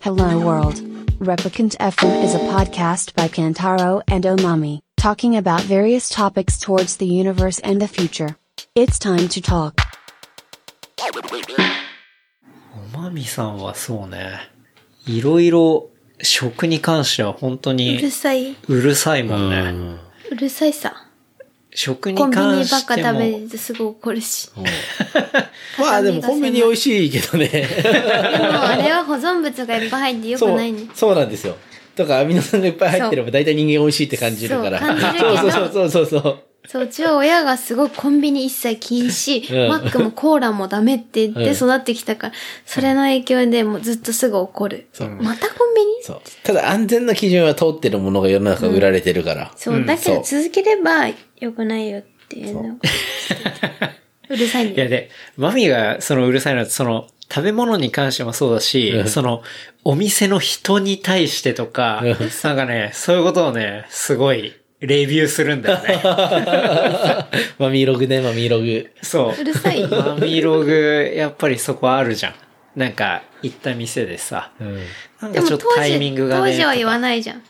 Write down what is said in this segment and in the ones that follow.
Hello World. Replicant FM is a podcast by Kantaro and Omami, talking about various topics towards the universe and the future. It's time to talk. おまみさんはそうね、いろいろ食に関しては本当うにるさい。うるさいもんね。うんうるさいさ。食にコンビニ関ばっか。食べてすぐ怒るし。まあでもコンビニ美味しいけどね。でもあれは保存物がいっぱい入ってよくないね。そうなんですよ。とかアミノ酸がいっぱい入ってれば大体人間美味しいって感じるから。そう感じるけどそうそうそうそうそう。そう、うちは親がすごいコンビニ一切禁止、うんマックもコーラもダメって言ってうん育ってきたから、それの影響でもうずっとすぐ怒る。そうまたコンビニ？そう。ただ安全な基準は通ってるものが世の中売られてるから。そう、だけど続ければ良くないよっていうのが。うるさいいやね。で、マミがそのうるさいのは、その食べ物に関してもそうだし、うんそのお店の人に対してとか、なんかね、そういうことをね、すごいレビューするんだよね。マミーログね、マミーログ。そう。うるさいマミログ、やっぱりそこあるじゃん。なんか、行った店でさ、うん。なんでも当かちょっとタイ時、ミングがね。当時は言わい。ないじゃん。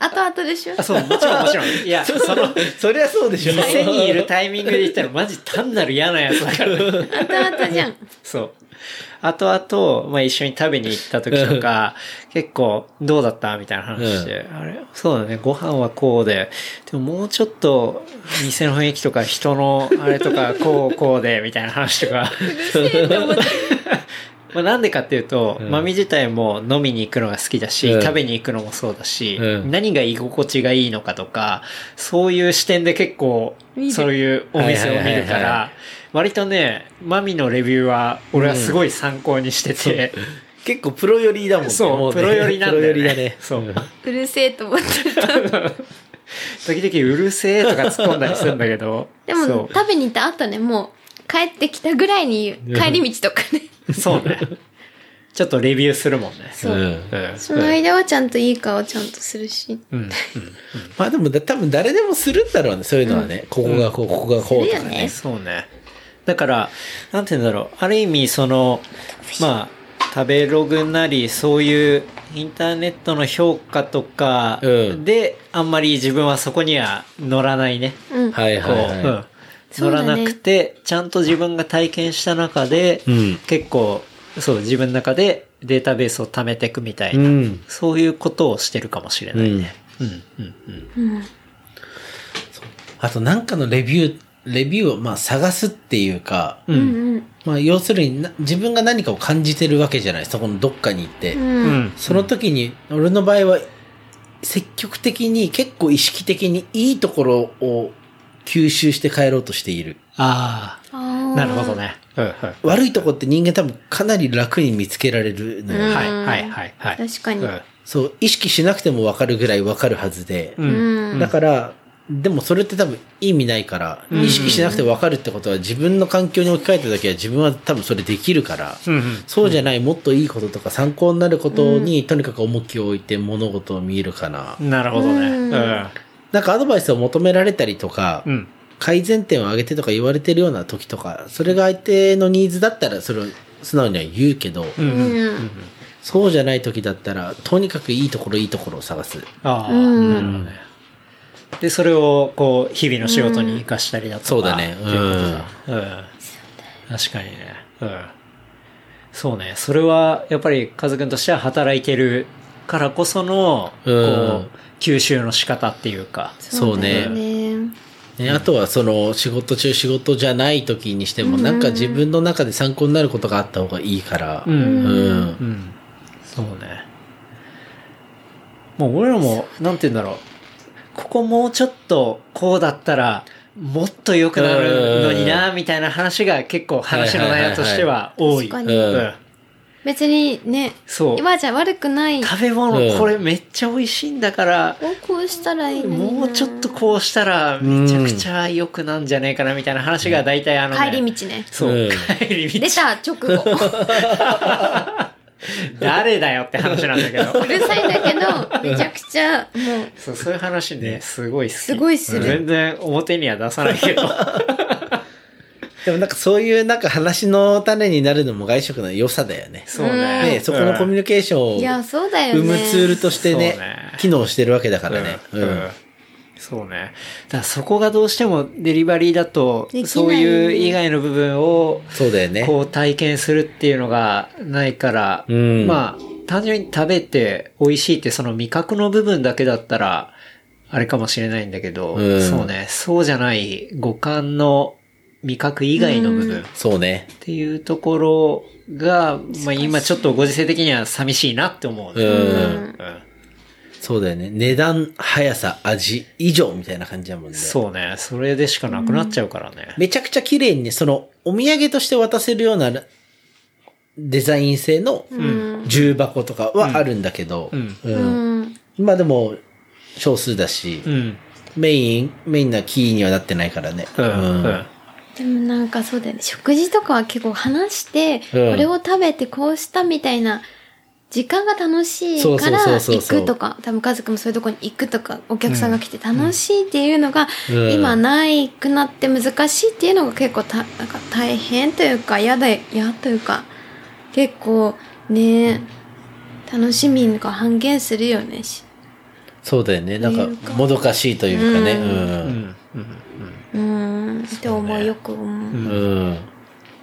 後々でしょ？あ、そう、もちろんもちろん。いや、その、そりゃそうでしょ。店にいるタイミングで言ったらマジ単なる嫌なやつだから。後々じゃん。そう。後々、まあ一緒に食べに行った時とか、結構、どうだったみたいな話して、あれ？そうだね、ご飯はこうで、でももうちょっと、店の雰囲気とか人のあれとか、こうこうで、みたいな話とか。まあなんでかっていうと、うん。マミ自体も飲みに行くのが好きだし、うん。食べに行くのもそうだし、うん。何が居心地がいいのかとか、そういう視点で結構そういうお店を見るから、割とね、マミのレビューは、俺はすごい参考にしてて、結構プロ寄りだもんね。そう、プロ寄りなんだよ、ね。プロ寄りだね。そう。うるせえと思ってた。時々うるせえとか突っ込んだりするんだけど、でもそ、食べに行った後ね、もう、帰ってきたぐらいに、帰り道とかね。う。そうね。ちょっとレビューするもんね。そう。その間はちゃんといい顔ちゃんとするし。まあでもだ多分誰でもするんだろうね、そういうのはね。ここがこう、ここがこうとかね。そうね。だから、なんて言うんだろう。ある意味、その、まあ、食べログなり、そういうインターネットの評価とかうんで、あんまり自分はそこには乗らないね。うん。はいはいはうん乗らなくて、ちゃんと自分が体験した中で、うん結構、そう、自分の中でデータベースを貯めていくみたいい。うな、ん。そういうことをしてるかもしれないね。うん、うん、うん。あとなんかのレビュー、レビューをまあ探すっていうか、うんうん。まあ要するにな自分が何かを感じてるわけじゃない、そこのどっかに行って。う。うんん。その時に、俺の場合は、積極的に結構意識的にいいところを吸収して帰ろうとしている。ああなるほど。ね。うん、うん。悪いとこって人間多分かなり楽に見つけられるのよ。うんはい、はい、はい、はい。確かにうんそう、意識しなくてもわかるぐらいわかるはずで。だから、でもそれって多分意味ないから、意識しなくてわかるってことは自分の環境に置き換えた時は自分は多分それできるから、うんうんそうじゃないもっといいこととか参考になることにとにかく重きを置いて物事を見るかな。なるほどね。うんうん。なんかアドバイスを求められたりとか、うん。改善点を上げてとか言われてるような時とか、それが相手のニーズだったらそれを素直には言うけど、うん。ううん。ん。そうじゃない時だったら、とにかくいいところいいところを探す。ああ、うんなるほどね。で、それを、こう、日々の仕事に活かしたりだとか。そうだねっていうことだうん。確かにね。うん。そうね。それは、やっぱり、カズくんとしては働いてるからこその、こう吸収の仕方っていうか。そうねね。ね、あとはその仕事中仕事じゃない時にしても、なんか自分の中で参考になることがあった方がいいから、うんうんうん。そうね。もう俺らも、なんて言うんだろう。ここもうちょっとこうだったら、もっと良くなるのにな、みたいな話が結構話の内容としては多い。確かにうん別にね、そう。今じゃ悪くない。食べ物うんこれめっちゃ美味しいんだから、をこうしたらいいもうちょっとこうしたらめちゃくちゃ良くなんじゃねえかなみたいな話が大体あの、ね、帰り道ね。そう、うん帰り道出た直後。誰だよって話なんだけどうるさいんだけど、めちゃくちゃ、もう、そうそういう話ね、すごい好き。すごいする全然表には出さないけど。でもなんかそういうなんか話の種になるのも外食の良さだよね。そうね。ね、そこのコミュニケーションをいや、そうだよね。生むツールとしてね機能してるわけだからね。ううんん。そうね。だそこがどうしてもデリバリーだとそういう以外の部分を、そうだよね。こう体験するっていうのがないから、うんまあ、単純に食べて美味しいってその味覚の部分だけだったら、あれかもしれないんだけど、うんそうね、そうじゃない五感の味覚以外の部分っそうね。ていうところが、まあ今ちょっとご時世的には寂しいなって思うね。うん。うんそうだよね。値段、速さ、味、以上みたいな感じだもんね。そうね。それでしかなくなっちゃうからね。めちゃくちゃ綺麗にね、その、お土産として渡せるようなデザイン性の重箱とかはあるんだけど、うん。まあでも、少数だし、うん。メイン、メインなキーにはなってないからね。うん。うん。でもなんかそうだよね。食事とかは結構話して、うんこれを食べてこうしたみたいな、時間が楽しいからそうそう行くとか、多分家族もそういうとこに行くとか、お客さんが来て楽しいっていうのが、うん今ないくなって難しいっていうのが結構た、なんか大変というか、嫌だ、嫌というか、結構ね、楽しみが半減するよね。しそうだよね。なんかもどかしいというかね。ううんん。うん、って思う、よく思う。うん。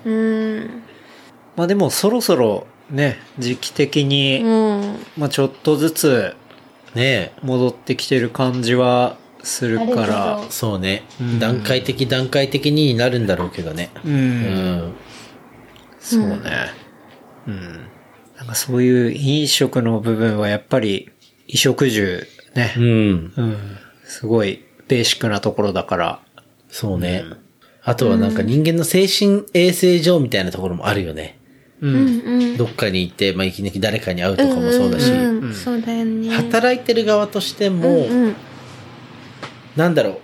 うん。まあでもそろそろね、時期的に、うん。まあちょっとずつね戻ってきてる感じはするかあらるけえ。そうねうん。段階的段階的になるんだろうけどね。う。うんん。そうね。うん。なんかそういう飲食の部分はやっぱり衣食住ねう。ん。うん。すごいベーシックなところだから。そうね。あとはなんか人間の精神衛生上みたいなところもあるよね。う。うんんうん。どっかに行って、まあ、いきなり誰かに会うとかもそうだし、んんうんそうだよね。働いてる側としても、うんうんなんだろう。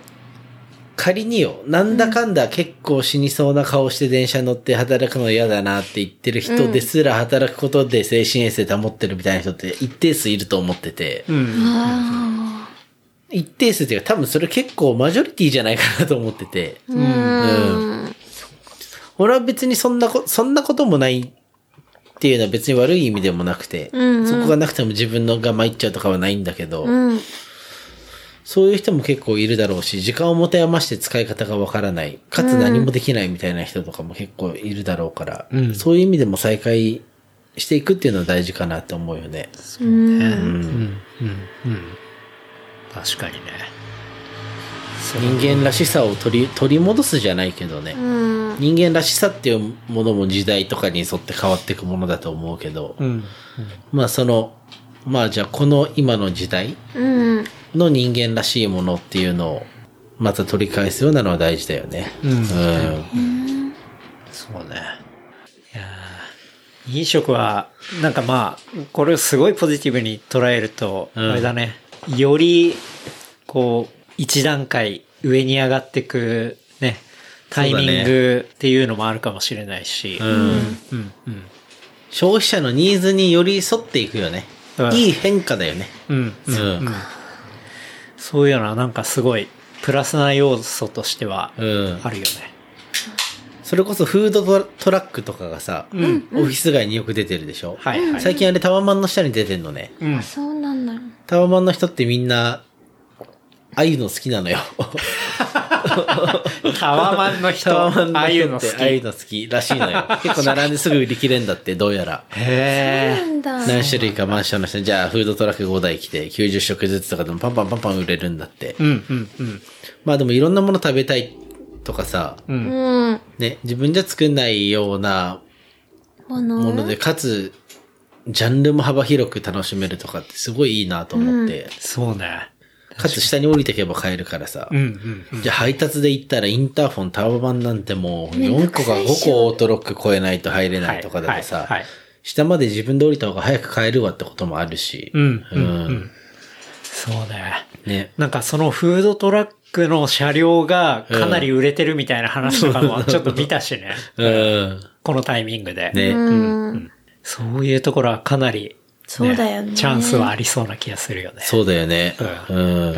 仮によ、なんだかんだ結構死にそうな顔して電車乗って働くの嫌だなって言ってる人ですら働くことで精神衛生保ってるみたいな人って一定数いると思ってて、うん。あ一定数っていうか多分それ結構マジョリティじゃないかなと思ってて、あ。うん。俺は別にそんなこ、そんなこともないっていうのは別に悪い意味でもなくて、うんうんそこがなくても自分のが参っちゃうとかはないんだけど、うん。そういう人も結構いるだろうし、時間を持て余して使い方がわからない、かつ何もできないみたいな人とかも結構いるだろうから、うんそういう意味でも再開していくっていうのは大事かなと思うよね。うん。うん。うん。確かにね。人間らしさを取り、取り戻すじゃないけどね。うん。人間らしさっていうものも時代とかに沿って変わっていくものだと思うけど、うん。まあその、まあじゃあこの今の時代うん。の人間らしいものっていうのをまた取り返すようなのは大事だよね。うんうんそうね。いやー飲食は、なんかまあ、これをすごいポジティブに捉えると、うんあれだね。より、こう、一段階上に上がってく、ね、タイミングっていうのもあるかもしれないし。うんうん、うん、消費者のニーズに寄り添っていくよね。うんいい変化だよね。うん、うん。そういうのはなんかすごい、プラスな要素としては、うんあるよね。それこそフードトラックとかがさ、んオフィス街によく出てるでしょ、はい、はい。最近あれタワマンの下に出てんのね。うん。そうなんだ。タワマンの人ってみんな、ああいうの好きなのよ。タワマンの人、タワマンのああいう人っての好き。ああいうの好きらしいのよ。結構並んですぐ売り切れんだって、どうやら。へえ。何種類かマンションの人に、じゃあフードトラック5台来て、90食ずつとかでもパンパンパンパン売れるんだって。うん、うん、うん。まあでもいろんなもの食べたいとかさ、うん。うん。ね、自分じゃ作んないようなもの？もので、かつ、ジャンルも幅広く楽しめるとかってすごいいいなと思って、そうね。かつ下に降りてけば買えるからさ、うん、うん。じゃあ配達で行ったらインターフォンタワマンなんてもう4めんど個か5くさいっしょ個オートロック超えないと入れないとかだとさ、はいはいはい下まで自分で降りた方が早く帰るわってこともあるし、うん、うん、うんうん。そうね。ね。なんかそのフードトラックの車両がかなり売れてるみたいな話とかもちょっと見たしね。うん。このタイミングで。ね。うん。そういうところはかなり、そうだよねチャンスはありそうな気がするよね。そうだよね。ううんん。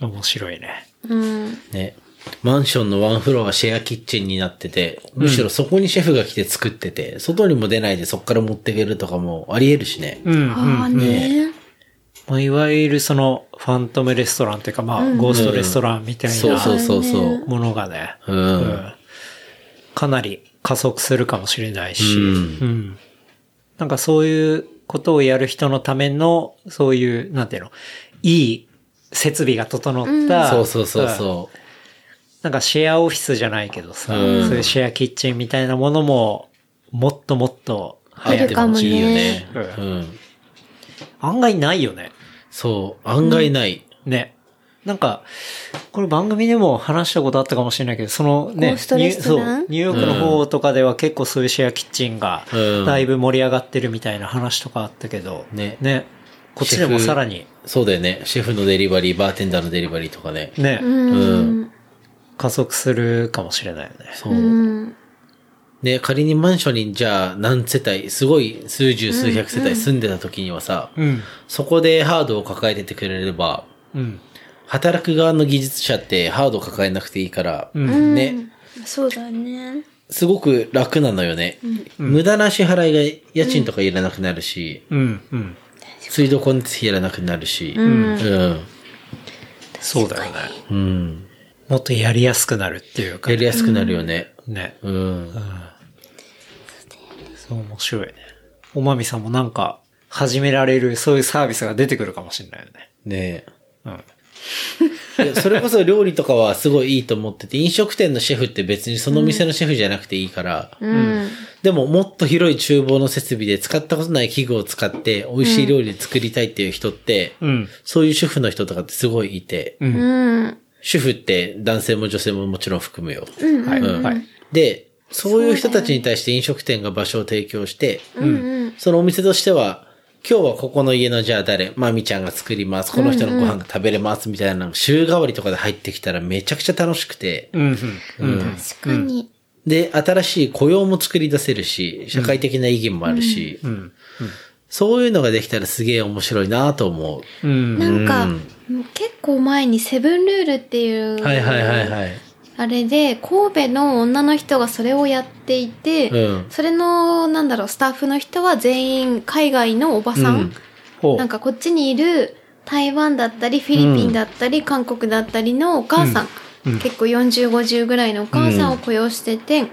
面白いね。うん。ね。マンションのワンフロアがシェアキッチンになってて、むしろそこにシェフが来て作ってて、外にも出ないでそこから持っていけるとかもあり得るしね。うん、ああね。まあ、いわゆるその、ファントムレストランっていうか、まあ、ゴーストレストランみたいそうそうなそうそう。ものがね、うん。うんかなり加速するかもしれないし、うんうんなんかそういうことをやる人のための、そういう、なんていうの、いい設備が整った、そうそうそううんそなんかシェアオフィスじゃないけどさ、うんそういうシェアキッチンみたいなものも、もっともっとう。入るかもねいいよね。ううん。案外ないよね。そう。案外ない。ね。なんか、これ番組でも話したことあったかもしれないけど、そのね、ニューそう、ニューヨークの方とかでは結構そういうシェアキッチンがうん、だいぶ盛り上がってるみたいな話とかあったけど、ねね。こっちでもさらに、そうだよね。シェフのデリバリー、バーテンダーのデリバリーとかね。ね、うん。加速するかもしれないよね。そう。うん。ね、仮にマンションにじゃあ何世帯、すごい数十数百世帯住んでた時にはさ、うん。そこでハードを抱えててくれれば、うん。働く側の技術者ってハードを抱えなくていいから、うん。ね、そうだね。すごく楽なのよね。無駄な支払いが家賃とかいらなくなるし、うん。うん。水道光熱費いらなくなるし、う。うんん。そうだよね。うん。もっとやりやすくなるっていうかや、りやすくなるよね。ね。うん。そう面白いね。おまみさんもなんか、始められる、そういうサービスが出てくるかもしれないよね。ねうん。いやそれこそ料理とかはすごいいいと思ってて、飲食店のシェフって別にその店のシェフじゃなくていいから、うん。でももっと広い厨房の設備で使ったことない器具を使って美味しい料理作りたいっていう人って、うん。そういう主婦の人とかってすごいいて、うん。うん。主婦って男性も女性ももちろん含むよ。はい。うんはい。で、そういう人たちに対して飲食店が場所を提供して、うん。そのお店としては、今日はここの家のじゃあ誰、まみちゃんが作ります、この人のご飯が食べれますみたいな週替わりとかで入ってきたらめちゃくちゃ楽しくて、うん。うん。確かに。で、新しい雇用も作り出せるし、社会的な意義もあるし、うん。そういうのができたらすげえ面白いなと思う。うん。なんか、結構前にセブンルールっていう、はいはいはいはい。あれで、神戸の女の人がそれをやっていて、うん。それの、なんだろう、スタッフの人は全員海外のおばさん、うん。なんかこっちにいる台湾だったり、フィリピンだったり、韓国だったりのお母さん、結構40、50ぐらいのお母さんを雇用してて、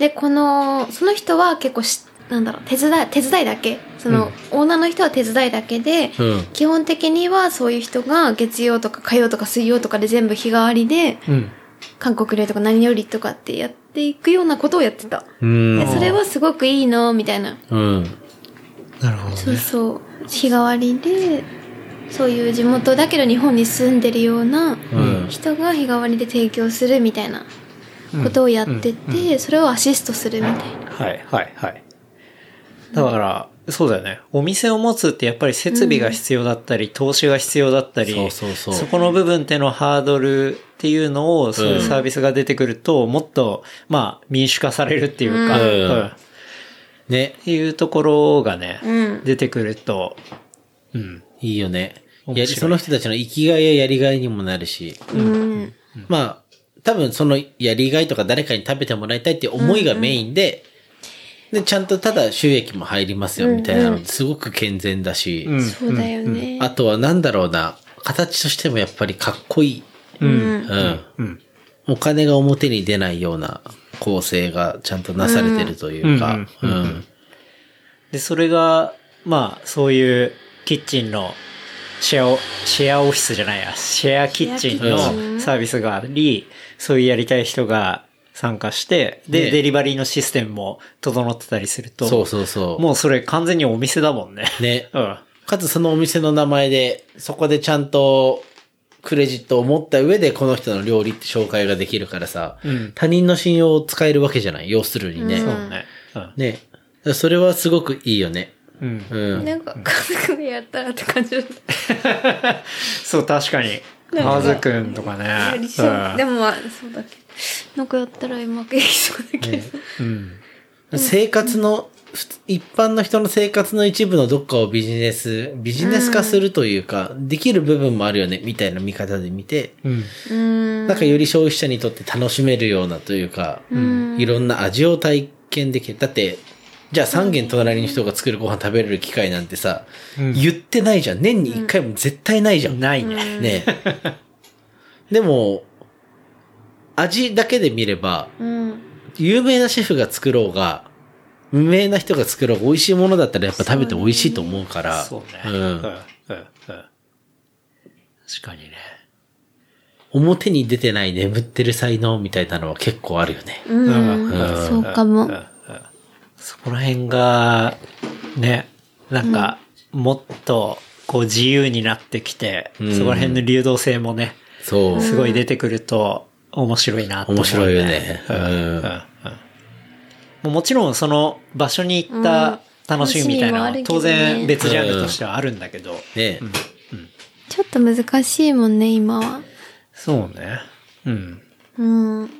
で、この、その人は結構し、なんだろう、手伝い、手伝いだけ。その、オーナーの人は手伝いだけで、うん。基本的にはそういう人が月曜とか火曜とか水曜とかで全部日替わりで、うん。韓国料理とか何料理とかってやっていくようなことをやってた。うんで。それはすごくいいの、みたいな。うん。なるほどそうね。そう。日替わりで、そういう地元だけど日本に住んでるようなうん人が日替わりで提供するみたいなことをやってて、それをアシストするみたいな。はい、はい、はい。だから、そうだよね。お店を持つってやっぱり設備が必要だったり、投資が必要だったり、そうそうそうこの部分ってのハードルっていうのを、そういうサービスが出てくると、もっと、まあ、民主化されるっていうか、うんうんっね。ていうところがね、うん出てくると、うん。いいよね。やり、その人たちの生きがいややりがいにもなるし。うん。まあ、多分そのやりがいとか誰かに食べてもらいたいって思いがメインで、で、ちゃんとただ収益も入りますよみたいなのすごく健全だし、うん。そうだよね。あとはなんだろうな、形としてもやっぱりかっこいい。うん。うん。うん。お金が表に出ないような構成がちゃんとなされてるというか、ううんん。で、それが、まあ、そういうキッチンのシェアオ、シェアオフィスじゃないや、シェアキッチンシェアキッチンのサービスがあり、そういうやりたい人が参加して、で、ねデリバリーのシステムも整ってたりすると、そうそうそう。もうそれ完全にお店だもんね。ね。うん。かつそのお店の名前で、そこでちゃんとクレジットを持った上でこの人の料理って紹介ができるからさ、うん他人の信用を使えるわけじゃない？要するにね。そうね。うん。ね。それはすごくいいよね。うん。うん。なんか、家族でやったらって感じだった。そう、確かに。カズくんとかね。やりそう。でもまあ、そうだけど。なんかやったらうまくいきそうだけど。うん。生活の一般の人の生活の一部のどっかをビジネス、ビジネス化するというか、できる部分もあるよね、みたいな見方で見て、うん。うん。なんかより消費者にとって楽しめるようなというか、いろんな味を体験できる。だって、じゃあ3軒隣の人が作るご飯食べれる機会なんてさ、うん言ってないじゃん。年に1回も絶対ないじゃん。ないね。ねえでも、味だけで見れば、うん。有名なシェフが作ろうが、無名な人が作ろうが美味しいものだったらやっぱ食べて美味しいと思うから。そうね。うん。うん。うん。うん。確かにね。表に出てない眠ってる才能みたいなのは結構あるよね。うん。そうかも。そこら辺が、ね、なん。か、もっと、こう自由になってきて、うん。そこら辺の流動性もね、そう。すごい出てくると面白いなと思う、面白いよね。うん。うん。うん。うん。もうもちろんその場所に行った楽しみみたいな当然別ジャンルとしてはあるんだけど、ね。ちょっと難しいもんね、今は。そうね。うん。うん。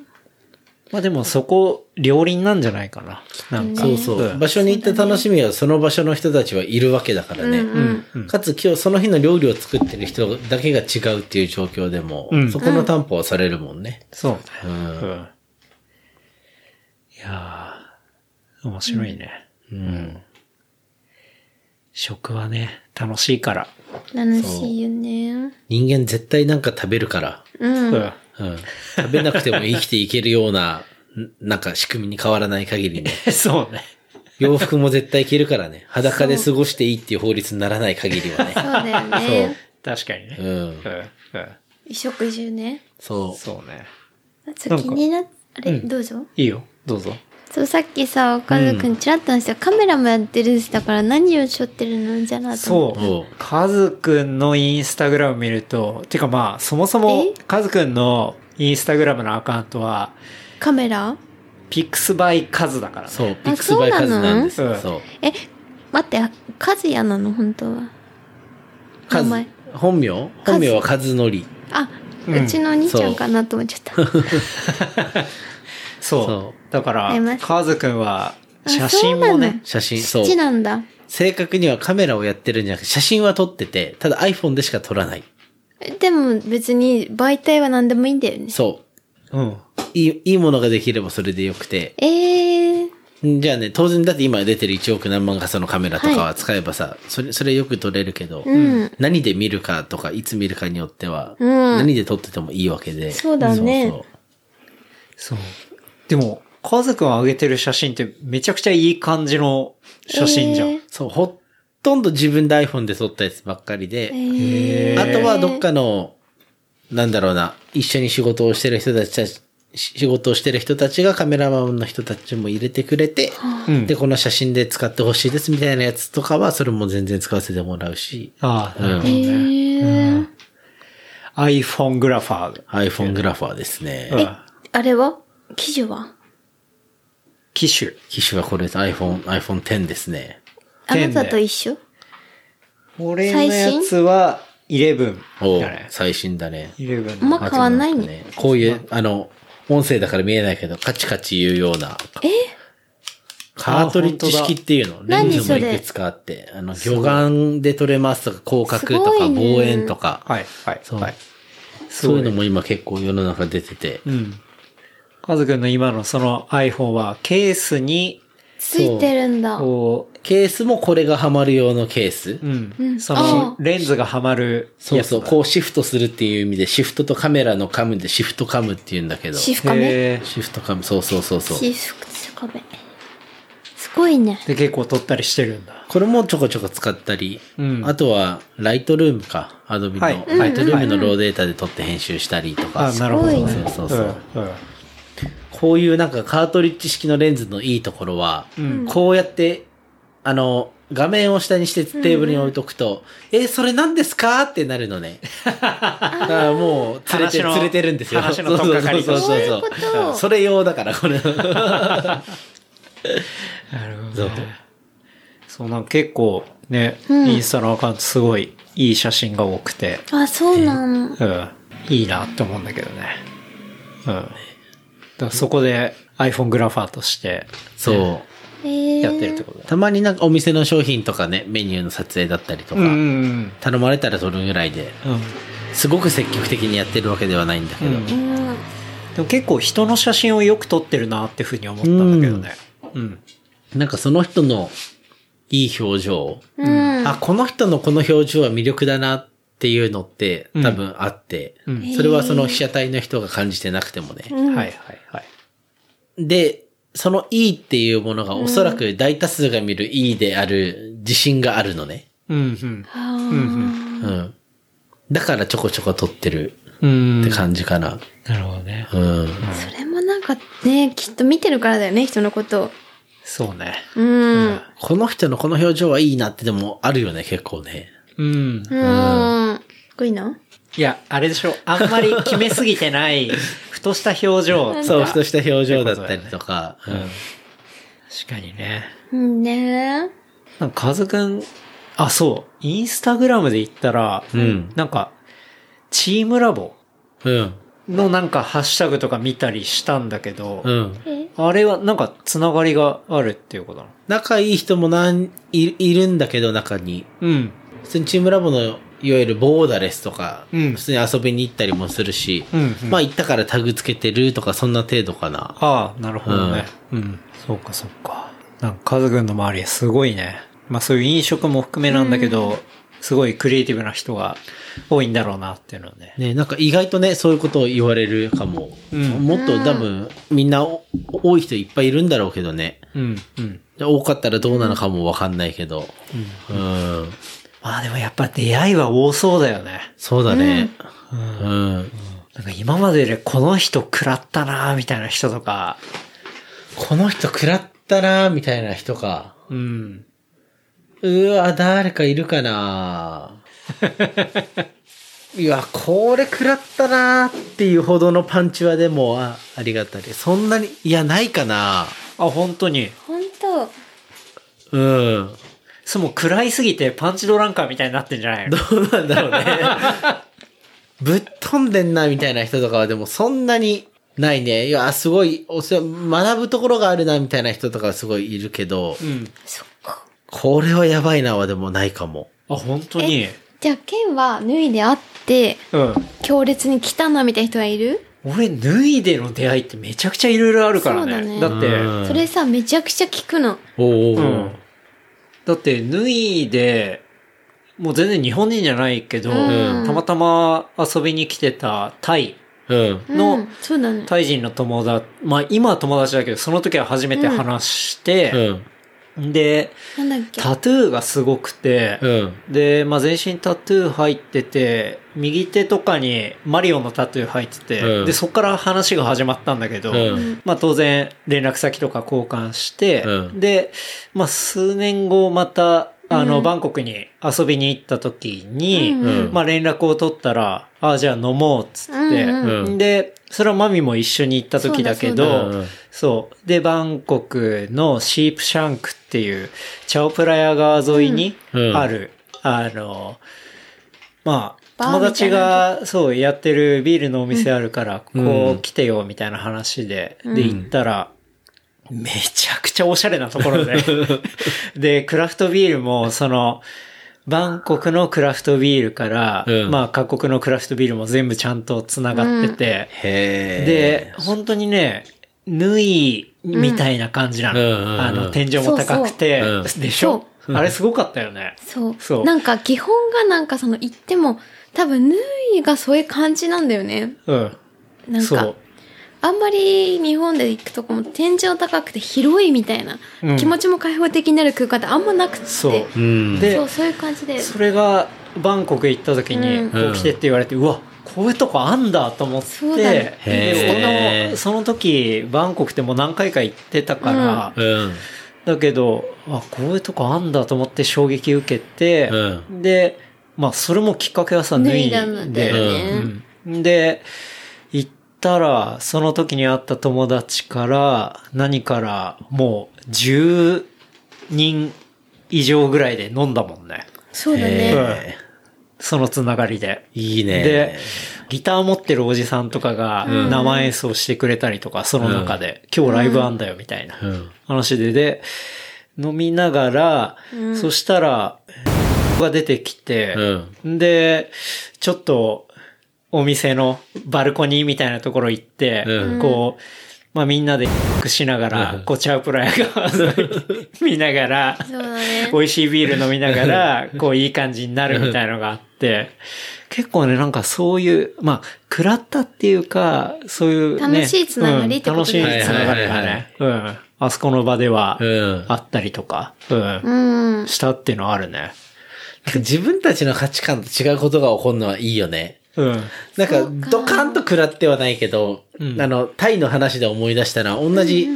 まあでもそこ、両輪なんじゃないかな。なんか。そうそう。ん場所に行った楽しみはその場所の人たちはいるわけだからね。うんかつ今日その日の料理を作ってる人だけが違うっていう状況でも、うんそこの担保はされるもんね。そうね。うんうん。いやー、面白いね。うん。食はね、楽しいから。楽しいよね。人間絶対なんか食べるから、うん。うん。うん。食べなくても生きていけるような、んなんか仕組みに変わらない限りね。そうね。洋服も絶対着るからね。裸で過ごしていいっていう法律にならない限りはね。そうだよね。確かにね。うんうん。うん。衣食住ね。そう。そうね。ちょっと気になっ、あれ、うんどうぞ。いいよ。どうぞ。そう、さっきさ、岡田くんちらっと話した、カメラもやってるし、だから何をしょってるの？じゃなと思って。そう。カズくんのインスタグラム見ると、てかまあ、そもそもえ、カズくんのインスタグラムのアカウントは、カメラ？ pics by Kazu だからね。そう。 pics by Kazu なんですよ。そう。え、待って、カズヤなの？本当は。本名？本名はカズノリ。あ、ううんちのお兄ちゃんかなと思っちゃった。そう。そだからカズくんは、あ写真もね、写真、そう。父なんだ。正確にはカメラをやってるんじゃなくて、写真は撮ってて、ただ iPhone でしか撮らない。えでも別に媒体は何でもいいんだよね。そうん。う。いい、いいものができればそれでよくて。えー、んじゃあね、当然だって今出てる1億何万画素のカメラとかは使えばさ、それ、それよく撮れるけど、うん。何で見るかとか、いつ見るかによっては、うん何で撮っててもいいわけで。そうだねそうそう。でも、カズくん上げてる写真ってめちゃくちゃいい感じの写真じゃん。えーそう。ほとんど自分で iPhone で撮ったやつばっかりで、へーあとはどっかの、なんだろうな、一緒に仕事をしてる人たちたち、仕事をしてる人たちがカメラマンの人たちも入れてくれて、うんで、この写真で使ってほしいですみたいなやつとかは、それも全然使わせてもらうし、ああ、なるほえどね。ー、iPhone グラファー。iPhone グラファーですね。うんあれは？記事は？機種。機種はこれ iPhone、iPhone X ですね。あなたと一緒？俺のやつは11おう。最新だね。11あんま変わんないね。こういう、あの、音声だから見えないけど、カチカチ言うような。え？カートリッジ式っていうの。レンズもいくつかあって、あの、魚眼で撮れますとか、広角とか、望遠とか、はい、はい、そうはい。そういうのも今結構世の中出てて。うん。カズくんの今のその iPhone はケースに、ついてるんだ。こケースもこれがはまる用のケース。う、うん。うんそあのレンズがはまるやつだ。そうそう、こうシフトするっていう意味で、シフトとカメラのカムでシフトカムって言うんだけど。シフカメへーシフトカム、そうそうそうそう。シフカメ。すごいね。で、結構撮ったりしてるんだ。これもちょこちょこ使ったり、うんあとは、ライトルームか。アドビの、はいライトルームのローデータで撮って編集したりとか。あ、なるほど、すごいね。ねそうそうそう。うん。うんこういうなんかカートリッジ式のレンズのいいところは、んこうやって、あの、画面を下にしてテーブルに置いとくと、えーそれ何ですかってなるのね。だからもう、連れて、連れてるんですよ。話のそうそうそうそういうことそれ用だから、これ。なるほそうど、ね。そう、なんか結構ね、うんインスタのアカウントすごいいい写真が多くて、あ、そうなの。うん。いいなって思うんだけどね。うん。だそこで iPhone グラファーとして、そう。えー、やってるってことだ。たまになんかお店の商品とかね、メニューの撮影だったりとか、ん頼まれたら撮るぐらいで、うん。すごく積極的にやってるわけではないんだけど。でも結構人の写真をよく撮ってるなっていうふうに思ったんだけどね。うん。なんかその人のいい表情、うん。あ、この人のこの表情は魅力だなっていうのってうん多分あって、うんそれはその被写体の人が感じてなくてもね。うんはいはいはい。で、そのいいっていうものがおそらく大多数が見るいいである自信があるのね。うんあうんーうん。だからちょこちょこ撮ってるうん。って感じかな。なるほどね。うん。それもなんかね、きっと見てるからだよね、人のことを。そうね。うん。この人のこの表情はいいなってでもあるよね、結構ね。うん。うん。かっこいいないや、あれでしょう。あん。まり決めすぎてない、ふとした表情。そう、ふとした表情だったりとか。うん。確かにね。うん。ねなん。か、カズくん、あ、そう。インスタグラムで言ったら、うん。なん。か、チームラボうん。のなん。かハッシュタグとか見たりしたん。だけど、うん。あれはなん。かつながりがあるっていうことなの仲いい人もなん。いいるん。だけど、中に。うん。普通にチームラボの、いわゆるボーダレスとか、うん普通に遊びに行ったりもするし、うんうんまあ行ったからタグつけてるとか、そんな程度かな。ああ、なるほどね。うん。そうかそうか。なんか、カズくんの周りはすごいね。まあそういう飲食も含めなんだけど、すごいクリエイティブな人が多いんだろうなっていうのはね。ね、なんか意外とね、そういうことを言われるかも。うんもっと多分、みんなお多い人いっぱいいるんだろうけどね。うん、うん。で多かったらどうなのかもわかんないけど。うん。まあでもやっぱ出会いは多そうだよね。そうだね。うん。なんか今まででこの人食らったなみたいな人とか、この人食らったなみたいな人か。うん。うわ、誰かいるかな いや、これ食らったなっていうほどのパンチはでも、あありがたい。そんなに、いや、ないかなあ、本当に。本当うん。そう、もう食らいすぎてパンチドランカーみたいになってんじゃないの？どうなんだろうね。ぶっ飛んでんなみたいな人とかはでもそんなにないね。いや、すごい、お世話学ぶところがあるなみたいな人とかはすごいいるけど、うん。そっか。これはやばいなはでもないかも。あ、本当に？じゃあ、ケンは脱いで会って、うん。強烈に来たなみたいな人はいる？俺、脱いでの出会いってめちゃくちゃいろいろあるからね。そうだねだって、うんそれさ、めちゃくちゃ聞くの。おうおうおううん。だって、脱いで、もう全然日本人じゃないけど、うんたまたま遊びに来てたタイうん。のうん、そうだね。タイ人の友達、まあ今は友達だけど、その時は初めて話して、うん。で。タトゥーがすごくて、うん。で、まあ全身タトゥー入ってて、右手とかにマリオのタトゥー入ってて、うん。で、そこから話が始まったんだけど、うん。まあ当然連絡先とか交換して、うん。で、まあ数年後また、あの、バンコクに遊びに行った時に、うんまあ連絡を取ったら、あじゃあ飲もうっつって、うん。うん。で、それはマミも一緒に行った時だけど、だそう。で、バンコクのシープシャンクっていう、チャオプラヤ川沿いにうん。ある、あの、まあ、友達が、そう、やってるビールのお店あるから、うん。こう来てよ、みたいな話で、で、行ったら、めちゃくちゃおしゃれなところで。で、クラフトビールも、その、バンコクのクラフトビールから、うんまあ各国のクラフトビールも全部ちゃんと繋がってて、へえ。で、本当にね、縫いみたいな感じなの。うんうんうんあの、天井も高くて、そうそうでしょ？あれすごかったよね。そう。そうなんか基本がなんかその言っても、多分、縫いがそういう感じなんだよね。うん。なんかそう、。あんまり日本で行くとこも天井高くて広いみたいな、うん。気持ちも開放的になる空間ってあんまなくて。そう。うん。でそう、そういう感じで。それが、バンコク行った時に、うん。こう来てって言われて、う。わ、こういうとこあんだと思って、そのその時、バンコクってもう何回か行ってたから、うん。だけど、あ、こういうとこあんだと思って衝撃受けて、うで、まあ、それもきっかけはさ、脱脱いいだんだで、よね。うん。で、行ったら、その時に会った友達から、何から、もう、10人以上ぐらいで飲んだもんね。そうだへね。ーそのつながりで。いいね。で、ギター持ってるおじさんとかが生演奏してくれたりとか、その中で、今日ライブあんだよみたいなうん。話で、で、飲みながら、そしたら、が出てきて、で、ちょっと、お店のバルコニーみたいなところ行って、うんこう、まあみんなでしながら、うんこうチャウプラヤが見ながら、ね。美味しいビール飲みながら、こういい感じになるみたいなのがあって、結構ね、なんかそういう、まあ、食らったっていうか、そういうね。楽しいつながりってことうん楽しいですねつながりがね。うん。あそこの場ではうん。あったりとか、うん。うん。したっていうのはあるね。自分たちの価値観と違うことが起こるのはいいよね。うん。なんか、ドカンと食らってはないけど、うんあの、タイの話で思い出したのは、同じ、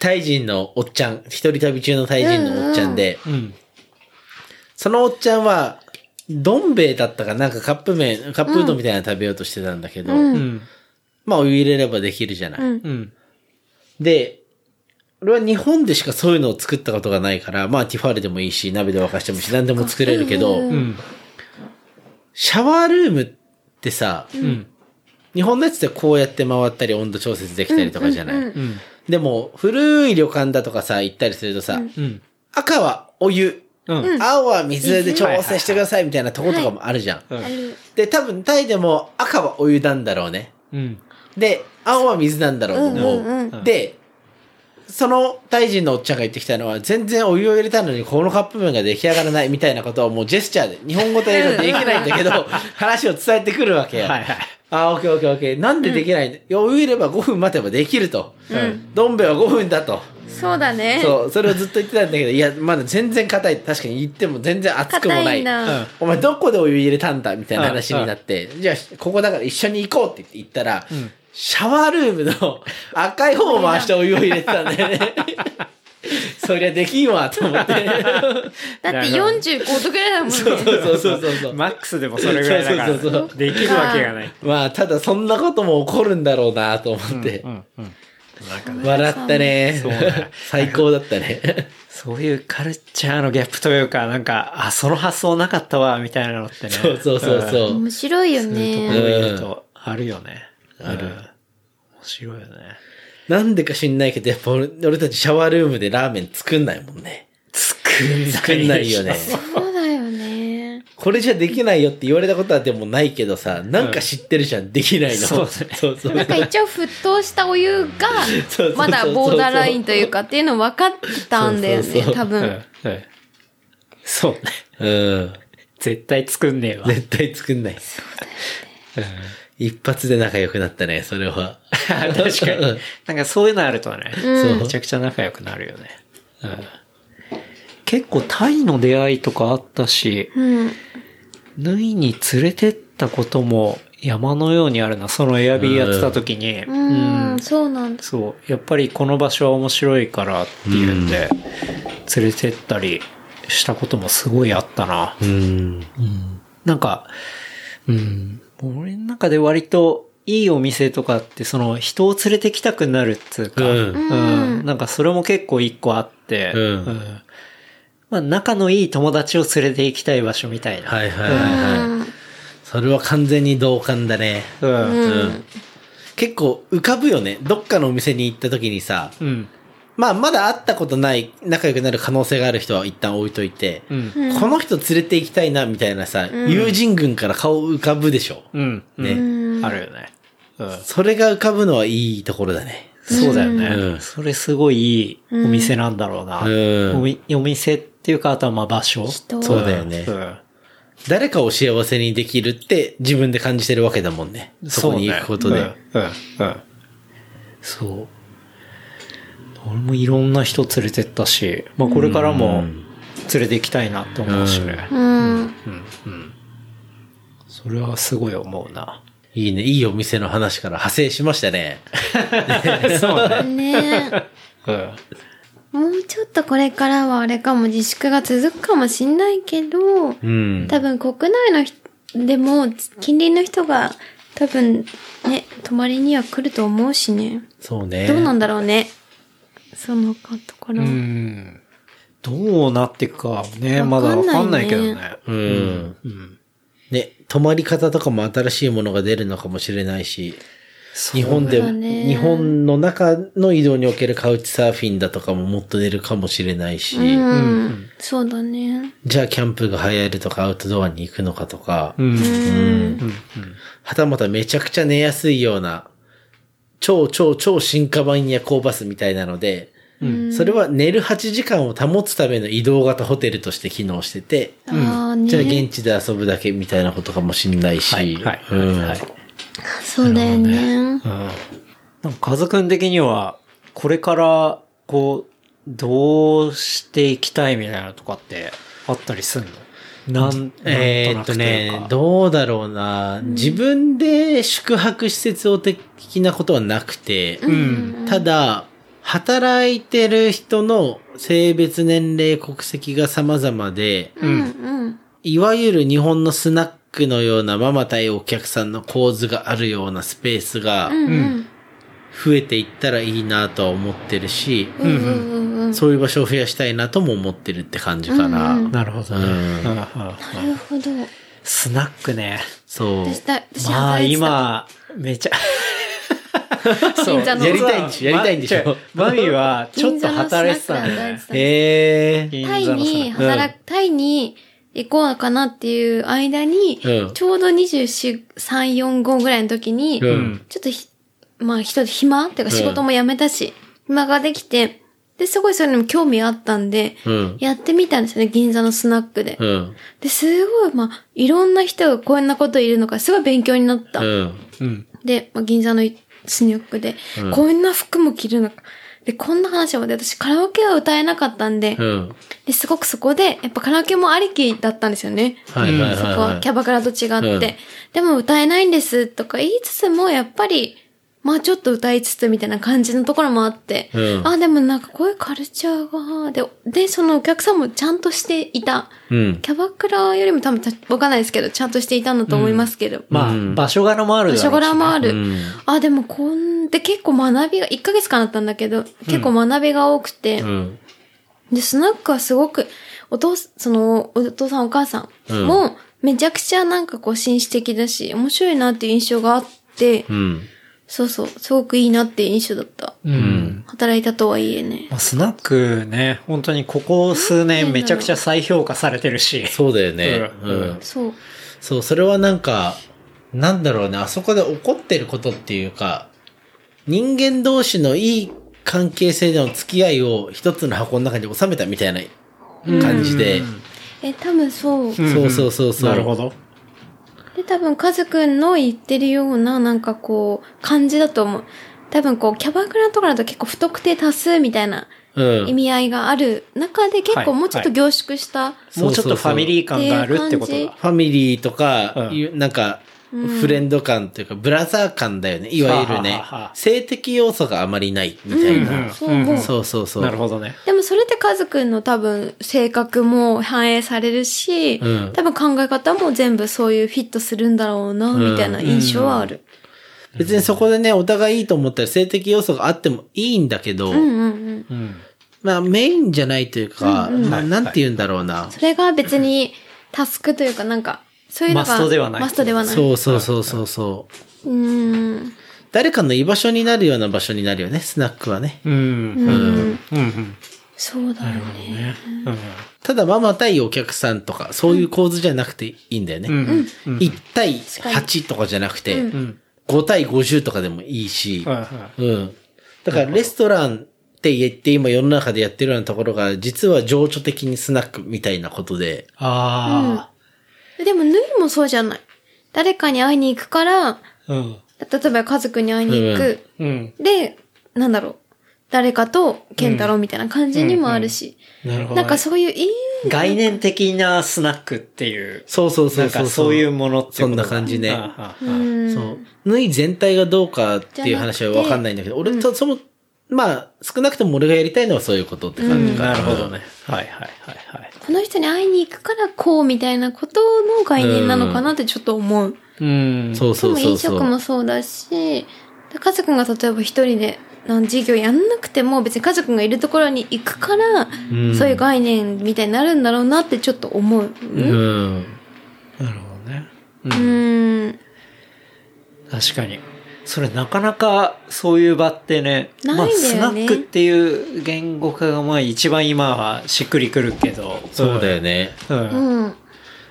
タイ人のおっちゃん、一人旅中のタイ人のおっちゃんで、うん。そのおっちゃんは、どん兵衛だったかなんかカップ麺、カップうどんみたいなの食べようとしてたんだけど、うん。まあお湯入れればできるじゃない。うんうん。で、俺は日本でしかそういうのを作ったことがないから、まあティファールでもいいし、鍋で沸かしてもいいし、何でも作れるけど、うん。シャワールームってさ、うん。日本のやつってこうやって回ったり温度調節できたりとかじゃない、うん。でも、古い旅館だとかさ、行ったりするとさ、うん。赤はお湯、うん。青は水で調整してくださいみたいなとことかもあるじゃん。で、多分タイでも赤はお湯なんだろうね。うん。で、青は水なんだろうと思う。うんうんうんで、そのタイ人のおっちゃんが言ってきたのは、全然お湯を入れたのにこのカップ麺が出来上がらないみたいなことをもうジェスチャーで、日本語と英語でできないんだけど、話を伝えてくるわけよ。はいはい。あ、オッケーオッケーオッケー。なんでできないんだ、いやお湯入れば5分待てばできると。うん。どん兵衛は5分だと。そうだね。そう、それをずっと言ってたんだけど、いや、まだ全然硬い。確かに言っても全然熱くもない。硬いんだ。お前どこでお湯入れたんだ？みたいな話になって、じゃあ、ここだから一緒に行こうって言ったら、んシャワールームの 赤い方を回してお湯を入れてたんだよね。そりゃできんわ、と思って。だって45度ぐらいだもんね。そうそうそうそうそう。マックスでもそれぐらいだからそうそうそうそ、できるわけがない。まあ、ただそんなことも起こるんだろうな、と思って。うん。うん。なんかね、笑ったねそうね。最高だったね。そういうカルチャーのギャップというか、なんか、あ、その発想なかったわ、みたいなのってね。そうそうそうそう。面白いよそういうね。ところで言うと、あるよね。ある。面白いよね。なんでか知んないけど、やっぱ俺俺たちシャワールームでラーメン作んないもんね。作んない。作んないよね。そうだよね。これじゃできないよって言われたことはでもないけどさ、なんか知ってるじゃん、できないの。そうねそうそうなんか一応沸騰したお湯がそうそうそう、まだボーダーラインというかっていうの分かってたんだよね、そうそうそう多分。うん。うん。そうね。うん。絶対作んねえわ。絶対作んない。一発で仲良くなったね、それは。確かに。なんかそういうのあるとね、そうめちゃくちゃ仲良くなるよね。うん、結構タイの出会いとかあったし、うん。ヌイに連れてったことも山のようにあるな。そのエアビーやってた時に、うーん、そうなんだ。そう、やっぱりこの場所は面白いからっていうんで、連れてったりしたこともすごいあったな。うん。なんか、うん、俺の中で割といいお店とかってその人を連れてきたくなるっつうか、うんうんなんかそれも結構一個あって、うんまあ仲のいい友達を連れて行きたい場所みたいな。はいはいはいはい。それは完全に同感だね。うん。ううん。ん。結構浮かぶよね。どっかのお店に行った時にさ、うん。まあまだ会ったことない仲良くなる可能性がある人は一旦置いといて、うん。この人連れて行きたいなみたいなさ、友人群から顔浮かぶでしょ。うん。ねうんあるよね。うん。それが浮かぶのはいいところだね。そうだよね。うんそれすごいいいお店なんだろうな。うんおみお店っていうか、あとはまあ場所。人そうだよねうん。誰かを幸せにできるって自分で感じてるわけだもんね。そこに行くことで。そうねうん。うん。うんそう。俺もいろんな人連れてったし、まあこれからも連れて行きたいなって思うしね。うん。それはすごい思うな。いいね。いいお店の話から派生しましたね。そうね。ねうん。もうちょっとこれからはあれかも自粛が続くかもしんないけど、うん。多分国内の人でも近隣の人が多分ね、泊まりには来ると思うしね。そうね。どうなんだろうね。そのところ。うん。どうなっていくかね、まだわかんないけどね。うん。うん。ね、泊まり方とかも新しいものが出るのかもしれないし、日本で、日本の中の移動におけるカウチサーフィンだとかももっと出るかもしれないし、うん。そうだね。じゃあキャンプが流行るとかアウトドアに行くのかとか、うん。うんはたまためちゃくちゃ寝やすいような、超超超進化版夜行バスみたいなので、それは寝る8時間を保つための移動型ホテルとして機能してて、ああね。じゃあ現地で遊ぶだけみたいなことかもしんないし、はい、はい、うんはい。そうだよね。うん。なんか、カズくん的には、これから、こう、どうしていきたいみたいなとかってあったりすんの？なん、えーっとなんとなくいうねか、どうだろうな、自分で宿泊施設を的なことはなくて、うん。ただ、働いてる人の性別、年齢、国籍が様々で、うんうん。いわゆる日本のスナックのようなママ対お客さんの構図があるようなスペースがうんうん。増えていったらいいなとは思ってるし、うんうんうん。そういう場所を増やしたいなとも思ってるって感じかな。うんうんなるほどね。うんうんうんなるほど。スナックね。そう。まあ今、めちゃ、銀座のやりたいんでしょやりたいんでしょまマミはちょっと働いてたんだよえ。タイに働く、タイに行こうかなっていう間に、うんちょうど24、3、4、5ぐらいの時に、うんちょっとひ、まあ人で暇っていうか仕事も辞めたし、暇ができて、で、すごいそれにも興味あったんで、うん。やってみたんですよね、銀座のスナックで。うん。で、すごい、まあ、いろんな人がこんなこといるのか、すごい勉強になった。うん。うん。で、まあ、銀座のスニョックで、うんこんな服も着るのか。で、こんな話もで、私カラオケは歌えなかったんで、うん。ですごくそこで、やっぱカラオケもありきだったんですよね。はいはいはいそこははい。キャバクラと違って。うんでも歌えないんですとか言いつつも、やっぱり、まあちょっと歌いつつみたいな感じのところもあって、うんあ、でもなんかこういうカルチャーが、で、で、そのお客さんもちゃんとしていた。うん。キャバクラよりも多分たわかんないですけど、ちゃんとしていたんだと思いますけど。まあ、うん場所柄もあるだろうし場所柄もある。うんあ、でもこんで結構学びが、1ヶ月間だったんだけど、結構学びが多くて、うん。で、スナックはすごく、お父さん、その、お父さんお母さんも、めちゃくちゃなんかこう紳士的だし、面白いなっていう印象があって、うん。そうそう、すごくいいなって印象だった。うん。働いたとはいえね。まあ、スナックね、本当にここ数年めちゃくちゃ再評価されてるし。そうだよね。ううんん。そう。そう、それはなんか、なんだろうね、あそこで起こってることっていうか、人間同士のいい関係性での付き合いを一つの箱の中に収めたみたいな感じで、え、多分そう。そうそうそうそう。なるほど。で、多分、カズくんの言ってるような、なんかこう、感じだと思う。多分こう、キャバクラとかだと結構不特定多数みたいなうん。意味合いがある中で結構もうちょっと凝縮した、いもうちょっとファミリー感があるってこと。ファミリーとか、うんいうなんか、フレンド感というか、ブラザー感だよね。いわゆるね。性的要素があまりないみたいな。そう。そうそう。なるほどね。でもそれってカズくんの多分性格も反映されるし、うん多分考え方も全部そういうフィットするんだろうな、みたいな印象はある。別にそこでね、お互いいいと思ったら性的要素があってもいいんだけど、うんうんうん。うん。まあメインじゃないというか、ななんて言うんだろうな。それが別にタスクというかなんか、そういうのがマストではないマストではない。そうそうそうそうそう。う。ん。誰かの居場所になるような場所になるよね、スナックはね。うん。うん。うん。うん。そうだよね。ね。ただママ対お客さんとか、そういう構図じゃなくていいんだよね。うん。うん。1対8とかじゃなくて、ん5対50とかでもいいし、はいはいうん。だからレストランって言って今世の中でやってるようなところが、実は情緒的にスナックみたいなことで、あでも、ヌイもそうじゃない。誰かに会いに行くから、あ。うん。例えば家族に会いに行く。うん。で、なんだろう。誰かと健太郎みたいな感じにもあるし。なるほどね。なんかそういういい、概念的なスナックっていう。そうそうそうそう。なんかそういうものってそんな感じね。そう。縫い全体がどうかっていう話はわかんないんだけど、俺と、その、まあ、少なくとも俺がやりたいのはそういうことって感じかなるほどね。はいはいはいはい。この人に会いに行くからこうみたいなことの概念なのかなってちょっと思う。うん。そうそうでも飲そうそう。食もそうだし、で家族が例えば一人でなん事業やんなくても別に家族がいるところに行くから、んそういう概念みたいになるんだろうなってちょっと思う。うん。なるほどね。うん。確かに。それなかなかそういう場ってね、まあないんだよねスナックっていう言語化がまあ一番今はしっくりくるけど。そうだよね。うん。うん。うん。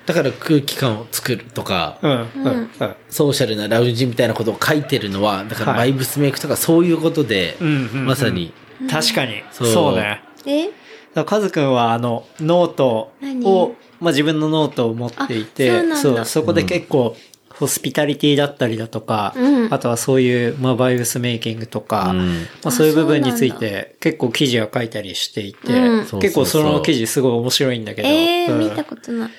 だから空気感を作るとか、うん。うん。うん。ソーシャルなラウンジみたいなことを書いてるのは、だからはいバイブスメイクとかそういうことで、うんうんうんまさに、確かに。そうそうね。え？だからカズくんはあの、ノート何？を、まあ自分のノートを持っていて、そう、そこで結構、ホスピタリティだったりだとか、うんあとはそういう、まあ vibes making とか、うんまあそういう部分について結構記事は書いたりしていて、うん結構その記事すごい面白いんだけど、えー、うん見たことない。